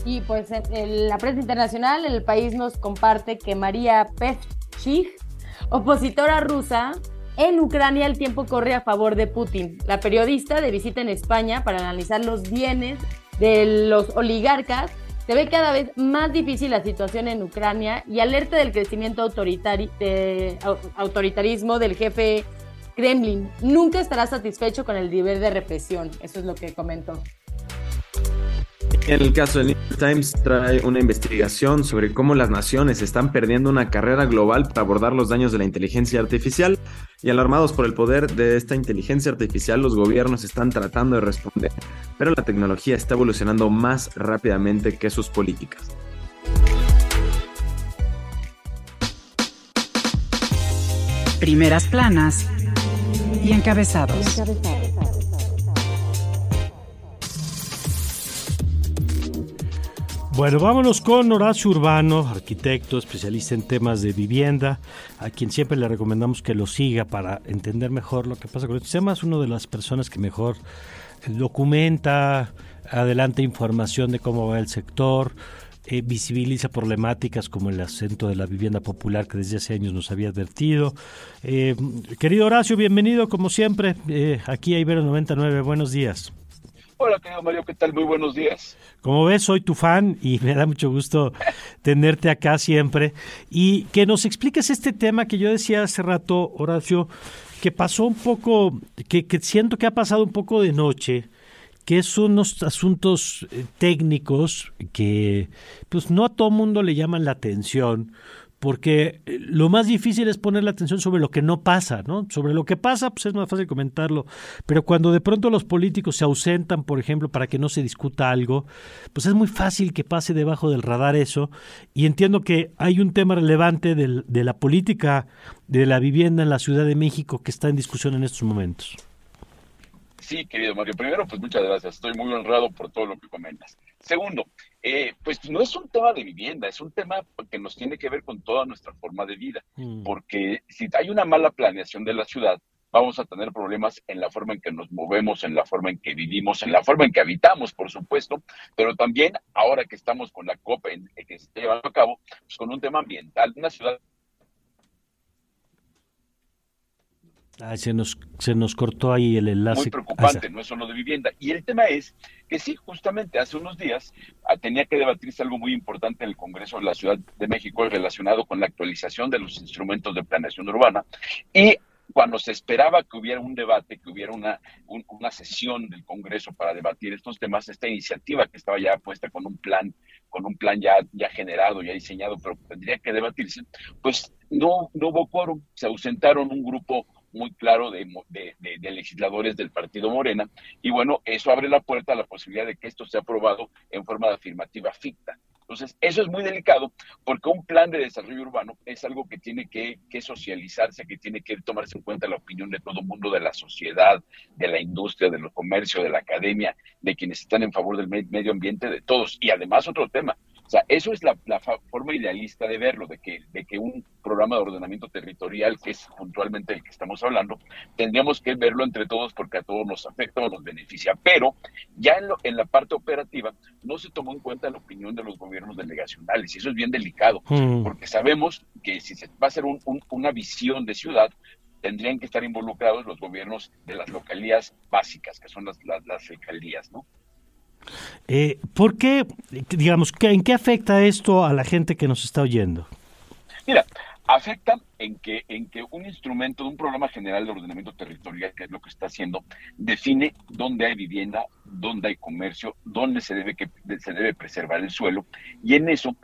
Y pues en la prensa internacional, el país nos comparte que María Pevchik, opositora rusa, en Ucrania el tiempo corre a favor de Putin. La periodista de visita en España para analizar los bienes de los oligarcas se ve cada vez más difícil la situación en Ucrania y alerta del crecimiento autoritarismo del jefe Kremlin. Nunca estará satisfecho con el nivel de represión. Eso es lo que comentó. En el caso de New York Times trae una investigación sobre cómo las naciones están perdiendo una carrera global para abordar los daños de la inteligencia artificial y alarmados por el poder de esta inteligencia artificial los gobiernos están tratando de responder, pero la tecnología está evolucionando más rápidamente que sus políticas. Primeras planas y encabezados. Bueno, vámonos con Horacio Urbano, arquitecto, especialista en temas de vivienda, a quien siempre le recomendamos que lo siga para entender mejor lo que pasa con estos temas. Uno de las personas que mejor documenta, adelanta información de cómo va el sector, eh, visibiliza problemáticas como el acento de la vivienda popular que desde hace años nos había advertido. Eh, querido Horacio, bienvenido como siempre eh, aquí a Ibero 99. Buenos días. Hola, querido Mario, ¿qué tal? Muy buenos días. Como ves, soy tu fan y me da mucho gusto <laughs> tenerte acá siempre. Y que nos expliques este tema que yo decía hace rato, Horacio, que pasó un poco, que, que siento que ha pasado un poco de noche, que son unos asuntos eh, técnicos que pues no a todo mundo le llaman la atención porque eh, lo más difícil es poner la atención sobre lo que no pasa, ¿no? Sobre lo que pasa, pues es más fácil comentarlo, pero cuando de pronto los políticos se ausentan, por ejemplo, para que no se discuta algo, pues es muy fácil que pase debajo del radar eso, y entiendo que hay un tema relevante de la política de la vivienda en la Ciudad de México que está en discusión en estos momentos. Sí, querido Mario. Primero, pues muchas gracias. Estoy muy honrado por todo lo que comentas. Segundo, eh, pues no es un tema de vivienda, es un tema que nos tiene que ver con toda nuestra forma de vida. Mm. Porque si hay una mala planeación de la ciudad, vamos a tener problemas en la forma en que nos movemos, en la forma en que vivimos, en la forma en que habitamos, por supuesto, pero también ahora que estamos con la COP en, que se está llevando a cabo, pues con un tema ambiental, una ciudad se, nos, se nos cortó ahí el enlace. Muy preocupante, no es solo de vivienda. Y el tema es que sí, justamente hace unos días ah, tenía que debatirse algo muy importante en el Congreso de la Ciudad de México relacionado con la actualización de los instrumentos de planeación urbana. Y cuando se esperaba que hubiera un debate, que hubiera una, una sesión del Congreso para debatir estos temas, esta iniciativa que estaba ya puesta con un plan, con un plan ya, ya generado, ya diseñado, pero tendría que debatirse, pues no, no hubo quórum, se ausentaron un grupo muy claro de, legisladores del partido Morena. Y bueno, eso abre la puerta a la posibilidad de que esto sea aprobado en forma de afirmativa ficta. Entonces, eso es muy delicado porque un plan de desarrollo urbano es algo que tiene que, que, socializarse, que tiene que tomarse en cuenta la opinión de todo el mundo, de la sociedad, de la industria, de los comercio, de la academia, de quienes están en favor del medio ambiente, de todos. Y además otro tema, o sea, eso es la, forma idealista de verlo, de que, de que un programa de ordenamiento territorial, que es puntualmente el que estamos hablando, tendríamos que verlo entre todos porque a todos nos afecta o nos beneficia. Pero ya en, lo, en la parte operativa no se tomó en cuenta la opinión de los gobiernos delegacionales y eso es bien delicado, mm. porque sabemos que si se va a hacer una visión de ciudad, tendrían que estar involucrados los gobiernos de las localías básicas, que son las, las, las alcaldías, ¿no? Eh, ¿Por qué, digamos, en qué afecta esto a la gente que nos está oyendo? Mira, afecta en que, en que un instrumento de un programa general de ordenamiento territorial, que es lo que está haciendo, define dónde hay vivienda, dónde hay comercio, dónde se debe, que, se debe preservar el suelo, y en eso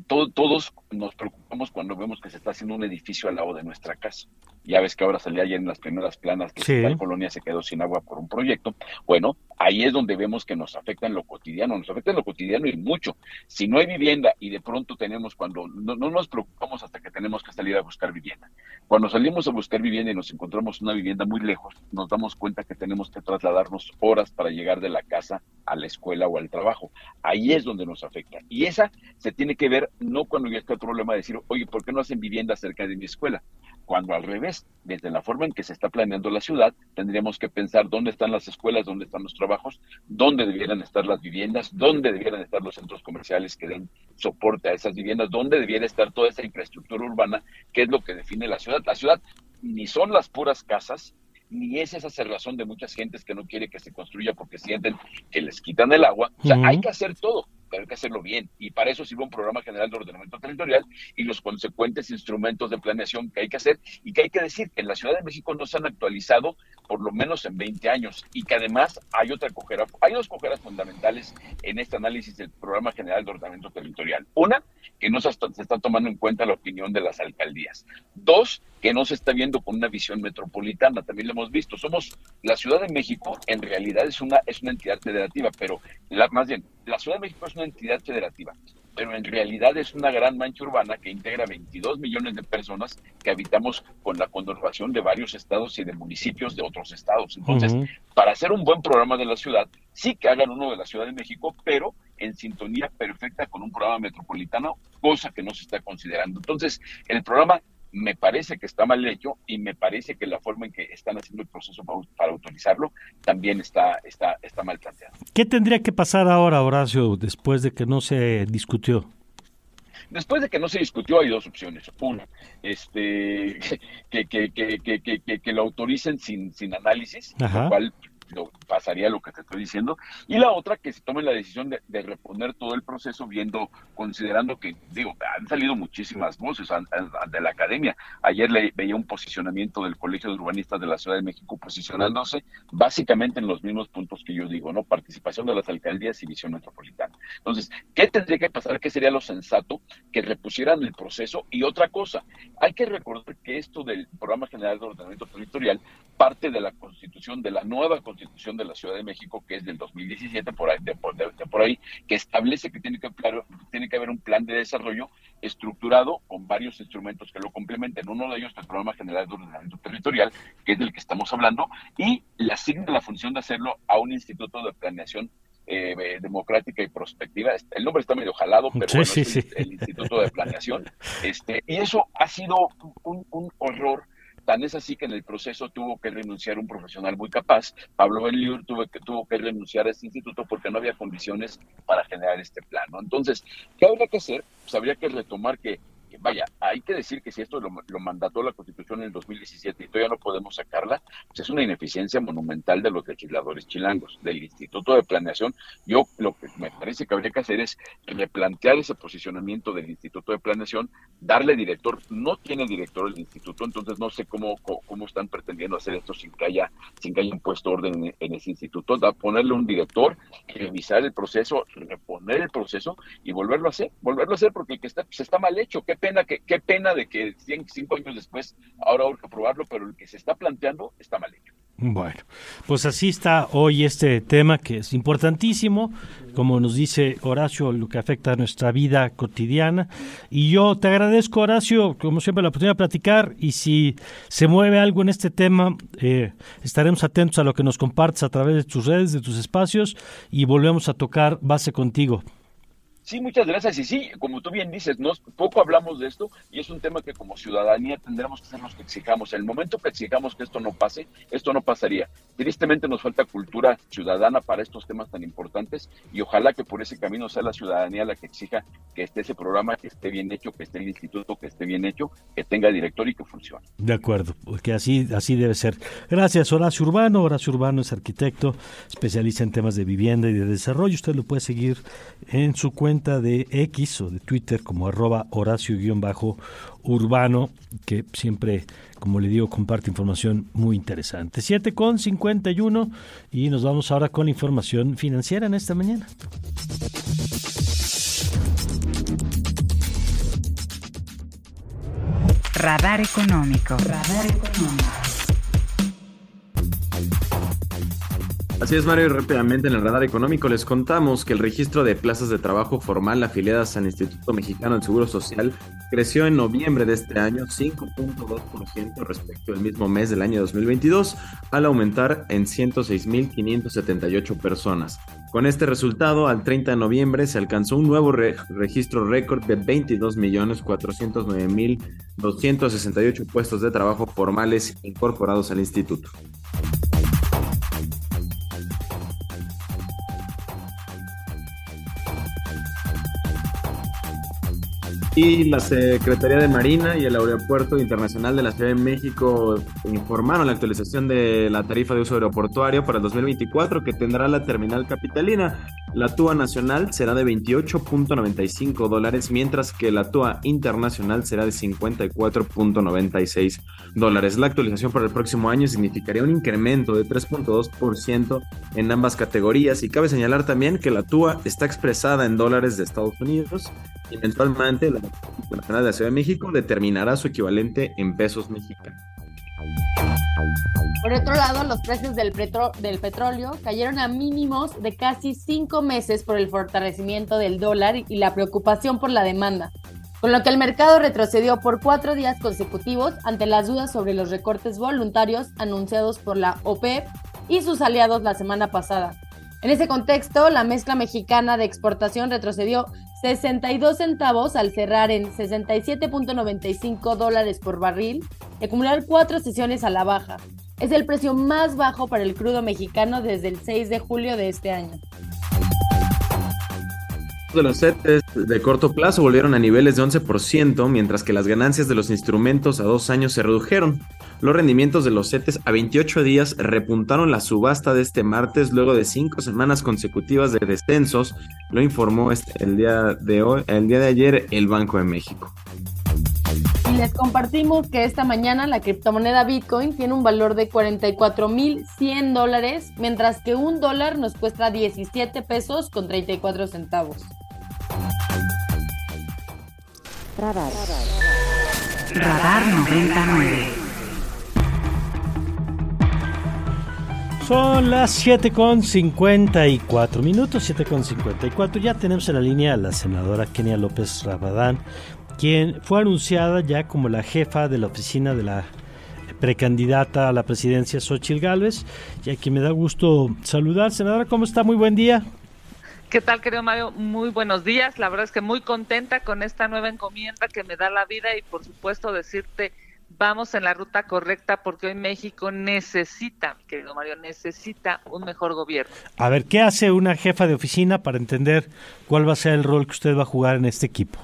todos nos preocupamos cuando vemos que se está haciendo un edificio al lado de nuestra casa. Ya ves que ahora salía ayer en las primeras planas que la colonia se quedó sin agua por un proyecto. Bueno, ahí es donde vemos que nos afecta en lo cotidiano, nos afecta en lo cotidiano y mucho. Si no hay vivienda y de pronto tenemos cuando no, no nos preocupamos hasta que tenemos que salir a buscar vivienda. Cuando salimos a buscar vivienda y nos encontramos una vivienda muy lejos, nos damos cuenta que tenemos que trasladarnos horas para llegar de la casa a la escuela o al trabajo. Ahí es donde nos afecta. Y esa se tiene que ver no cuando ya está el problema de decir, oye, ¿por qué no hacen vivienda cerca de mi escuela? Cuando al revés, desde la forma en que se está planeando la ciudad, tendríamos que pensar dónde están las escuelas, dónde están los trabajos, dónde debieran estar las viviendas, dónde debieran estar los centros comerciales que den soporte a esas viviendas, dónde debiera estar toda esa infraestructura urbana, que es lo que define la ciudad. La ciudad ni son las puras casas, ni es esa cerrazón de muchas gentes que no quiere que se construya porque sienten que les quitan el agua. O sea, hay que hacer todo pero hay que hacerlo bien. Y para eso sirve un programa general de ordenamiento territorial y los consecuentes instrumentos de planeación que hay que hacer y que hay que decir que en la Ciudad de México no se han actualizado por lo menos en 20 años y que además hay otra cojera, hay dos cojeras fundamentales en este análisis del programa general de ordenamiento territorial. Una, que no se está, se está tomando en cuenta la opinión de las alcaldías. Dos, que no se está viendo con una visión metropolitana, también lo hemos visto. Somos, la Ciudad de México en realidad es una, es una entidad federativa, pero la, más bien, la Ciudad de México es una entidad federativa, pero en realidad es una gran mancha urbana que integra 22 millones de personas que habitamos con la conurbación de varios estados y de municipios de otros estados. Entonces, para hacer un buen programa de la ciudad, sí que hagan uno de la Ciudad de México, pero en sintonía perfecta con un programa metropolitano, cosa que no se está considerando. Entonces, el programa me parece que está mal hecho y me parece que la forma en que están haciendo el proceso para, autorizarlo también está, está, está mal planteado. ¿Qué tendría que pasar ahora, Horacio, después de que no se discutió? Después de que no se discutió hay dos opciones. Una, este, <laughs> que, que, que, que, que lo autoricen sin, sin análisis, lo cual lo, pasaría lo que te estoy diciendo, y la otra que se tome la decisión de, reponer todo el proceso viendo, considerando que, digo, han salido muchísimas voces de la academia. Ayer le veía un posicionamiento del Colegio de Urbanistas de la Ciudad de México posicionándose básicamente en los mismos puntos que yo digo, ¿no? Participación de las alcaldías y visión metropolitana. Entonces, ¿qué tendría que pasar? ¿Qué sería lo sensato? Que repusieran el proceso y otra cosa, hay que recordar que esto del Programa General de Ordenamiento Territorial parte de la constitución, de la nueva constitución de la Ciudad de México, que es del 2017, por ahí, de, por ahí que establece que tiene que, tiene que haber un plan de desarrollo estructurado con varios instrumentos que lo complementen. Uno de ellos es el Programa General de Ordenamiento Territorial, que es del que estamos hablando, y le asigna la función de hacerlo a un instituto de planeación eh, democrática y prospectiva. El nombre está medio jalado, pero bueno, es el, Instituto de Planeación. Este, y eso ha sido un, un horror Tan es así que en el proceso tuvo que renunciar un profesional muy capaz. Pablo Benliur tuvo que, tuvo que renunciar a este instituto porque no había condiciones para generar este plano. Entonces, ¿qué habría que hacer? Pues habría que retomar que vaya, hay que decir que si esto lo, mandató la Constitución en el 2017 y todavía no podemos sacarla, pues es una ineficiencia monumental de los legisladores chilangos, del Instituto de Planeación. Yo lo que me parece que habría que hacer es replantear ese posicionamiento del Instituto de Planeación, darle director. No tiene director el Instituto, entonces no sé cómo, cómo, están pretendiendo hacer esto sin que haya, sin que haya impuesto orden en, ese instituto. Da, ponerle un director, revisar el proceso, reponer el proceso y volverlo a hacer, volverlo a hacer porque el que está, pues está mal hecho. ¿Qué pena que, qué pena de que cinco años después ahora hay que aprobarlo, pero el que se está planteando está mal hecho. Bueno, pues así está hoy este tema que es importantísimo, como nos dice Horacio, lo que afecta a nuestra vida cotidiana. Y yo te agradezco, Horacio, como siempre, la oportunidad de platicar. Y si se mueve algo en este tema, eh, estaremos atentos a lo que nos compartes a través de tus redes, de tus espacios, y volvemos a tocar base contigo. Sí, muchas gracias. Y sí, como tú bien dices, no, poco hablamos de esto y es un tema que como ciudadanía tendremos que ser los que exijamos. En el momento que exijamos que esto no pase, esto no pasaría. Tristemente nos falta cultura ciudadana para estos temas tan importantes y ojalá que por ese camino sea la ciudadanía la que exija que esté ese programa, que esté bien hecho, que esté el instituto, que esté bien hecho, que tenga director y que funcione. De acuerdo, porque así, así debe ser. Gracias, Horacio Urbano. Horacio Urbano es arquitecto, especialista en temas de vivienda y de desarrollo. Usted lo puede seguir en su cuenta cuenta de X o de Twitter como arroba Horacio-Urbano, que siempre, como le digo, comparte información muy interesante. 7 con 51 y nos vamos ahora con información financiera en esta mañana. Radar económico. Radar económico. Así es, Mario, rápidamente en el radar económico les contamos que el registro de plazas de trabajo formal afiliadas al Instituto Mexicano del Seguro Social creció en noviembre de este año 5.2% respecto al mismo mes del año 2022, al aumentar en 106.578 personas. Con este resultado, al 30 de noviembre se alcanzó un nuevo registro récord de 22.409.268 puestos de trabajo formales incorporados al instituto. Y la Secretaría de Marina y el Aeropuerto Internacional de la Ciudad de México informaron la actualización de la tarifa de uso aeroportuario para el 2024 que tendrá la terminal capitalina. La TUA nacional será de 28.95 dólares, mientras que la TUA internacional será de 54.96 dólares. La actualización para el próximo año significaría un incremento de 3.2% en ambas categorías y cabe señalar también que la TUA está expresada en dólares de Estados Unidos y eventualmente la De la Ciudad de México determinará su equivalente en pesos mexicanos. Por otro lado, los precios del, del, petróleo cayeron a mínimos de casi cinco meses por el fortalecimiento del dólar y la preocupación por la demanda, con lo que el mercado retrocedió por cuatro días consecutivos ante las dudas sobre los recortes voluntarios anunciados por la OPEP y sus aliados la semana pasada. En ese contexto, la mezcla mexicana de exportación retrocedió 62 centavos al cerrar en 67.95 dólares por barril y acumular cuatro sesiones a la baja. Es el precio más bajo para el crudo mexicano desde el 6 de julio de este año de los CETES de corto plazo volvieron a niveles de 11%, mientras que las ganancias de los instrumentos a dos años se redujeron. Los rendimientos de los CETES a 28 días repuntaron la subasta de este martes luego de cinco semanas consecutivas de descensos, lo informó este, el día de hoy, el día de ayer el Banco de México. Y les compartimos que esta mañana la criptomoneda Bitcoin tiene un valor de 44.100 dólares, mientras que un dólar nos cuesta 17 pesos con 34 centavos. Radar. Radar 99. Son las 7 con 54 minutos, 7 con 54. Ya tenemos en la línea a la senadora Kenia López Rabadán, quien fue anunciada ya como la jefa de la oficina de la precandidata a la presidencia Xochil Gálvez, y a quien me da gusto saludar. Senadora, ¿cómo está? Muy buen día. ¿Qué tal, querido Mario? Muy buenos días. La verdad es que muy contenta con esta nueva encomienda que me da la vida y por supuesto decirte, vamos en la ruta correcta porque hoy México necesita, querido Mario, necesita un mejor gobierno. A ver, ¿qué hace una jefa de oficina para entender cuál va a ser el rol que usted va a jugar en este equipo?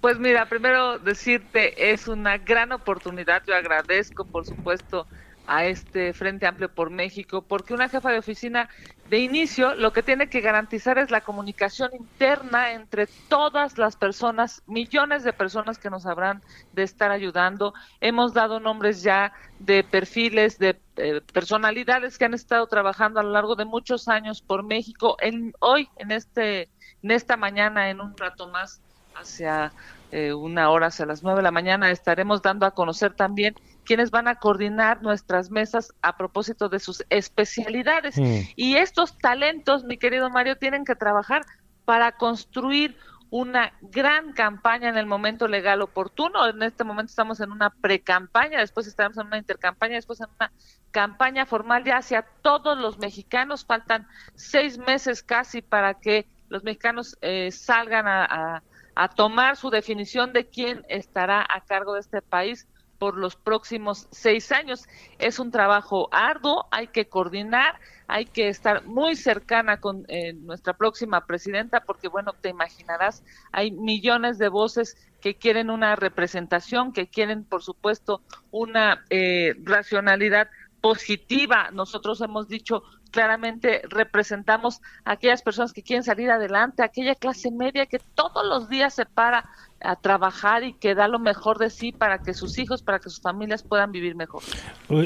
Pues mira, primero decirte, es una gran oportunidad. Yo agradezco, por supuesto, a este Frente Amplio por México, porque una jefa de oficina de inicio lo que tiene que garantizar es la comunicación interna entre todas las personas, millones de personas que nos habrán de estar ayudando. Hemos dado nombres ya de perfiles, de eh, personalidades que han estado trabajando a lo largo de muchos años por México. En, hoy, en, este, en esta mañana, en un rato más, hacia eh, una hora, hacia las nueve de la mañana, estaremos dando a conocer también quienes van a coordinar nuestras mesas a propósito de sus especialidades. Mm. Y estos talentos, mi querido Mario, tienen que trabajar para construir una gran campaña en el momento legal oportuno. En este momento estamos en una pre-campaña, después estaremos en una intercampaña, después en una campaña formal ya hacia todos los mexicanos. Faltan seis meses casi para que los mexicanos eh, salgan a, a tomar su definición de quién estará a cargo de este país por los próximos seis años. Es un trabajo arduo, hay que coordinar, hay que estar muy cercana con eh, nuestra próxima presidenta, porque bueno, te imaginarás, hay millones de voces que quieren una representación, que quieren, por supuesto, una eh, racionalidad positiva. Nosotros hemos dicho claramente representamos a aquellas personas que quieren salir adelante, aquella clase media que todos los días se para a trabajar y que da lo mejor de sí para que sus hijos, para que sus familias puedan vivir mejor.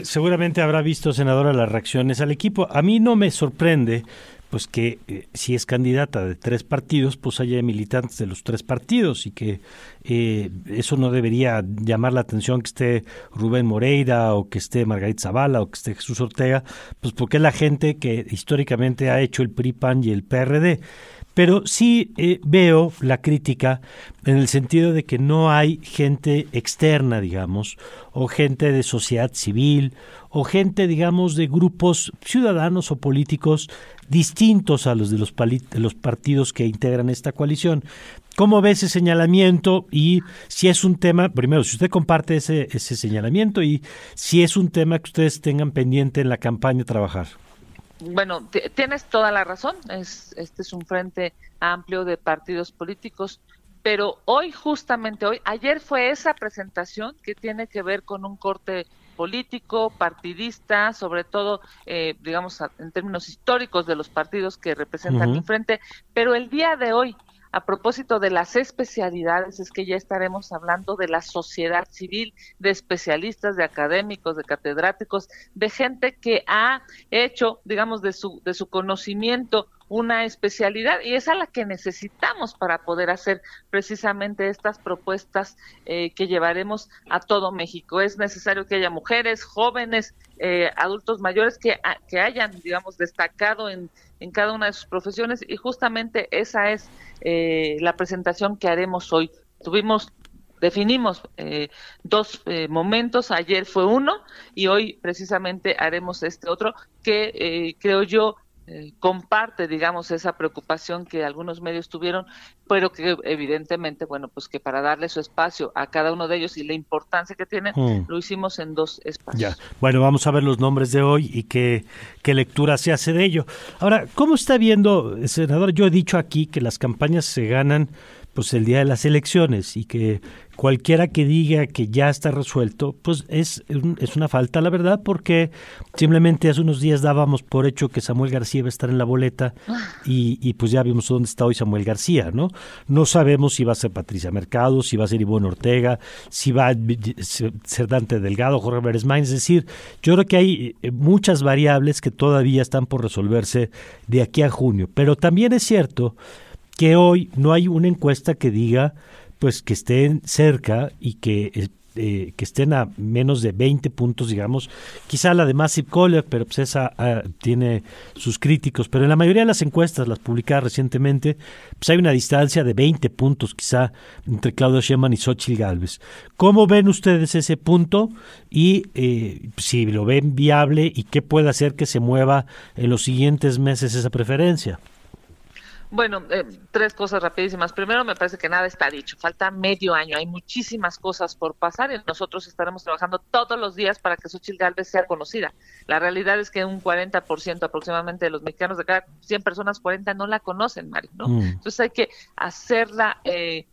Seguramente habrá visto, senadora, las reacciones al equipo. A mí no me sorprende pues que eh, si es candidata de tres partidos, pues haya militantes de los tres partidos y que eh, eso no debería llamar la atención que esté Rubén Moreira o que esté Margarita Zavala o que esté Jesús Ortega, pues porque es la gente que históricamente ha hecho el PRI, PAN y el PRD. Pero sí eh, veo la crítica en el sentido de que no hay gente externa, digamos, o gente de sociedad civil, o gente, digamos, de grupos ciudadanos o políticos distintos a los de los, partidos que integran esta coalición. ¿Cómo ve ese señalamiento? Y si es un tema, primero, si usted comparte ese, ese señalamiento y si es un tema que ustedes tengan pendiente en la campaña trabajar. Bueno, tienes toda la razón. Es, este es un frente amplio de partidos políticos, pero hoy, justamente hoy, ayer fue esa presentación que tiene que ver con un corte político, partidista, sobre todo, eh, digamos, en términos históricos de los partidos que representan el frente, pero el día de hoy, a propósito de las especialidades, es que ya estaremos hablando de la sociedad civil, de especialistas, de académicos, de catedráticos, de gente que ha hecho, digamos, de su, de su conocimiento una especialidad y es a la que necesitamos para poder hacer precisamente estas propuestas eh, que llevaremos a todo México. Es necesario que haya mujeres, jóvenes, eh, adultos mayores que, que hayan, digamos, destacado en, en cada una de sus profesiones y justamente esa es eh, la presentación que haremos hoy. Tuvimos definimos dos momentos, ayer fue uno y hoy precisamente haremos este otro que creo yo eh, comparte, digamos, esa preocupación que algunos medios tuvieron, pero que evidentemente, bueno, pues que para darle su espacio a cada uno de ellos y la importancia que tienen, mm. lo hicimos en dos espacios. Ya. Bueno, vamos a ver los nombres de hoy y qué, qué lectura se hace de ello. Ahora, ¿cómo está viendo, senador? Yo he dicho aquí que las campañas se ganan pues el día de las elecciones y que cualquiera que diga que ya está resuelto, pues es, es una falta, la verdad, porque simplemente hace unos días dábamos por hecho que Samuel García iba a estar en la boleta y, y pues ya vimos dónde está hoy Samuel García, ¿no? No sabemos si va a ser Patricia Mercado, si va a ser Ivonne Ortega, si va a ser Dante Delgado, Jorge Beresmain, es decir, yo creo que hay eh, muchas variables que todavía están por resolverse de aquí a junio, pero también es cierto que hoy no hay una encuesta que diga pues que estén cerca y que, eh, que estén a menos de 20 puntos, digamos. Quizá la de Massive Caller, pero pues esa ah, tiene sus críticos. Pero en la mayoría de las encuestas, las publicadas recientemente, pues hay una distancia de 20 puntos quizá entre Claudio Sheinbaum y Xochitl Galvez. ¿Cómo ven ustedes ese punto y eh, si lo ven viable y qué puede hacer que se mueva en los siguientes meses esa preferencia? Bueno, eh, tres cosas rapidísimas. Primero, me parece que nada está dicho. Falta medio año. Hay muchísimas cosas por pasar y nosotros estaremos trabajando todos los días para que Xochitl Galvez sea conocida. La realidad es que un 40% aproximadamente de los mexicanos de cada 100 personas, 40 no la conocen, Mari, ¿no? Mm. Entonces hay que hacerla... Eh,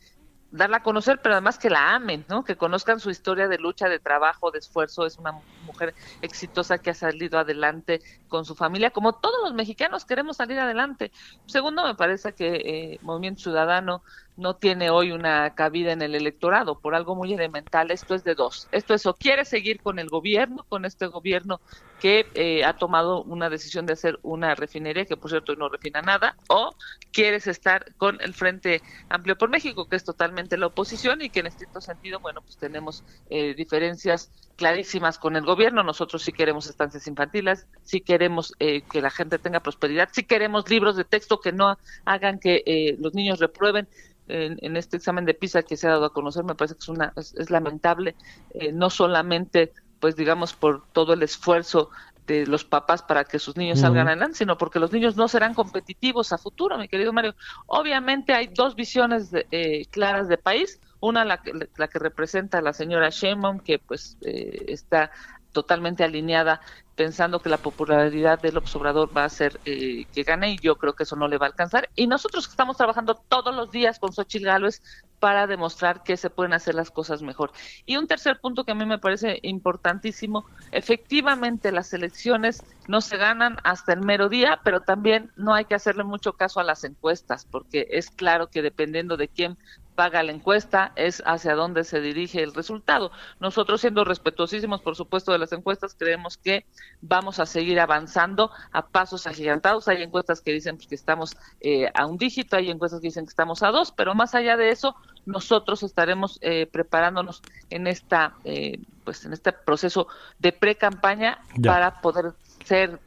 darla a conocer, pero además que la amen, ¿no? Que conozcan su historia de lucha, de trabajo, de esfuerzo. Es una mujer exitosa que ha salido adelante con su familia, como todos los mexicanos queremos salir adelante. Segundo, me parece que eh, Movimiento Ciudadano no tiene hoy una cabida en el electorado por algo muy elemental. Esto es de dos. Esto es o quiere seguir con el gobierno, con este gobierno que eh, ha tomado una decisión de hacer una refinería, que por cierto no refina nada, o quieres estar con el Frente Amplio por México, que es totalmente la oposición y que en este sentido, bueno, pues tenemos eh, diferencias clarísimas con el. Nosotros sí queremos estancias infantiles, sí queremos eh, que la gente tenga prosperidad, sí queremos libros de texto que no hagan que los niños reprueben en, este examen de PISA que se ha dado a conocer, me parece que es, una, es, lamentable, eh, no solamente, pues digamos, por todo el esfuerzo de los papás para que sus niños salgan adelante, sino porque los niños no serán competitivos a futuro, mi querido Mario. Obviamente hay dos visiones eh, claras de país, una la, que representa a la señora Sheinbaum, que pues eh, está totalmente alineada pensando que la popularidad del observador va a ser eh, que gane y yo creo que eso no le va a alcanzar. Y nosotros estamos trabajando todos los días con Xochitl Gálvez para demostrar que se pueden hacer las cosas mejor. Y un tercer punto que a mí me parece importantísimo, efectivamente las elecciones no se ganan hasta el mero día, pero también no hay que hacerle mucho caso a las encuestas, porque es claro que dependiendo de quién paga la encuesta, es hacia dónde se dirige el resultado. Nosotros, siendo respetuosísimos, por supuesto, de las encuestas, creemos que vamos a seguir avanzando a pasos agigantados. Hay encuestas que dicen que estamos eh, a un dígito, hay encuestas que dicen que estamos a dos, pero más allá de eso, nosotros estaremos eh, preparándonos en esta, eh, pues, en este proceso de pre-campaña para poder ser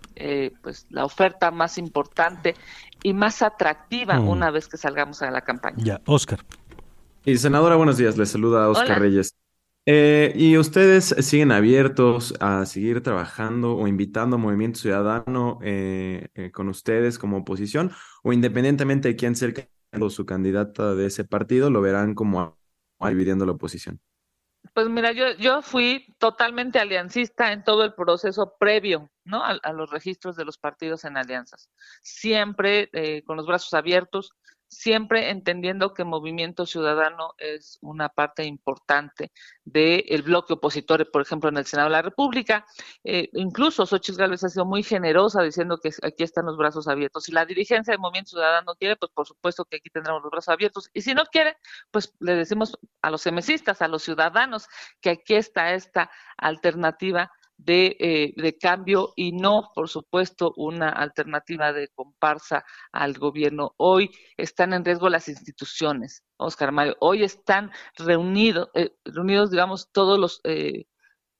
pues la oferta más importante y más atractiva mm. una vez que salgamos a la campaña. Ya, Oscar. Y senadora, buenos días. Les saluda Oscar Reyes. Eh, ¿Y ustedes siguen abiertos a seguir trabajando o invitando a Movimiento Ciudadano eh, eh, con ustedes como oposición? ¿O independientemente de quién sea el su candidata de ese partido, lo verán como dividiendo la oposición? Pues mira, yo, yo fui totalmente aliancista en todo el proceso previo ¿no? a, los registros de los partidos en alianzas. Siempre con los brazos abiertos, siempre entendiendo que Movimiento Ciudadano es una parte importante del bloque opositor, por ejemplo, en el Senado de la República. Eh, incluso Xochitl Gálvez ha sido muy generosa diciendo que aquí están los brazos abiertos. Si la dirigencia de Movimiento Ciudadano quiere, pues por supuesto que aquí tendremos los brazos abiertos. Y si no quiere, pues le decimos a los semesistas, a los ciudadanos, que aquí está esta alternativa de, eh, de, cambio y no, por supuesto, una alternativa de comparsa al gobierno. Hoy están en riesgo las instituciones, Oscar Mario. Hoy están reunidos, eh, reunidos digamos, todos los, eh,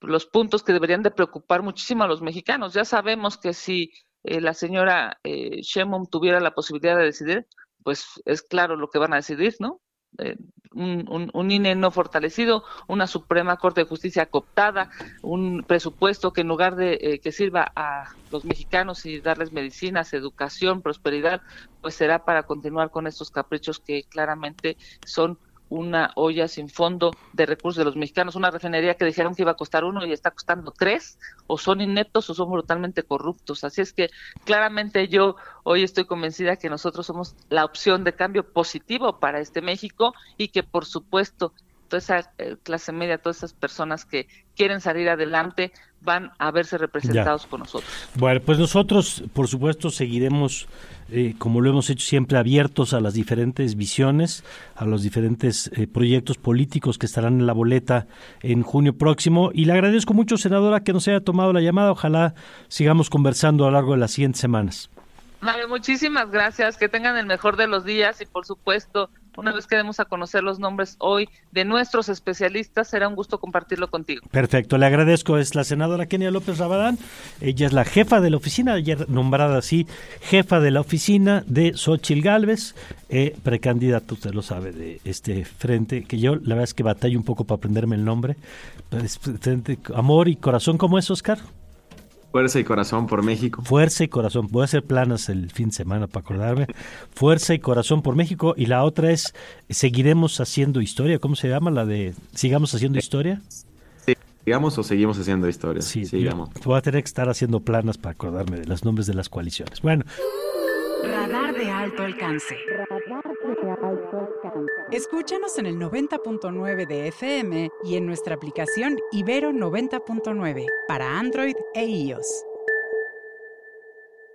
los puntos que deberían de preocupar muchísimo a los mexicanos. Ya sabemos que si la señora Shemon tuviera la posibilidad de decidir, pues es claro lo que van a decidir, ¿no? Eh, un, un, INE no fortalecido, una Suprema Corte de Justicia cooptada, un presupuesto que en lugar de eh, que sirva a los mexicanos y darles medicinas, educación, prosperidad, pues será para continuar con estos caprichos que claramente son una olla sin fondo de recursos de los mexicanos, una refinería que dijeron que iba a costar uno y está costando tres, o son ineptos o son brutalmente corruptos. Así es que claramente yo hoy estoy convencida que nosotros somos la opción de cambio positivo para este México y que por supuesto toda esa eh, clase media, todas esas personas que quieren salir adelante van a verse representados por nosotros. Bueno, pues nosotros, por supuesto, seguiremos, eh, como lo hemos hecho siempre, abiertos a las diferentes visiones, a los diferentes eh, proyectos políticos que estarán en la boleta en junio próximo. Y le agradezco mucho, senadora, que nos haya tomado la llamada. Ojalá sigamos conversando a lo largo de las siguientes semanas. Vale, muchísimas gracias. Que tengan el mejor de los días y, por supuesto, una vez que demos a conocer los nombres hoy de nuestros especialistas, será un gusto compartirlo contigo. Perfecto, le agradezco. Es la senadora Kenia López Rabadán. Ella es la jefa de la oficina, ayer nombrada así, jefa de la oficina de Xochil Gálvez, eh, precandidato, usted lo sabe, de este frente, que yo la verdad es que batallo un poco para aprenderme el nombre. Amor y corazón, ¿cómo es, Oscar? Fuerza y corazón por México. Fuerza y corazón. Voy a hacer planas el fin de semana para acordarme. Fuerza y corazón por México. Y la otra es Seguiremos haciendo historia. ¿Cómo se llama la de Sigamos haciendo historia? Sí. ¿Sigamos o seguimos haciendo historia? Sí, sigamos. Voy a tener que estar haciendo planas para acordarme de los nombres de las coaliciones. Bueno. Radar de alto alcance. Escúchanos en el 90.9 de FM y en nuestra aplicación Ibero 90.9 para Android e iOS.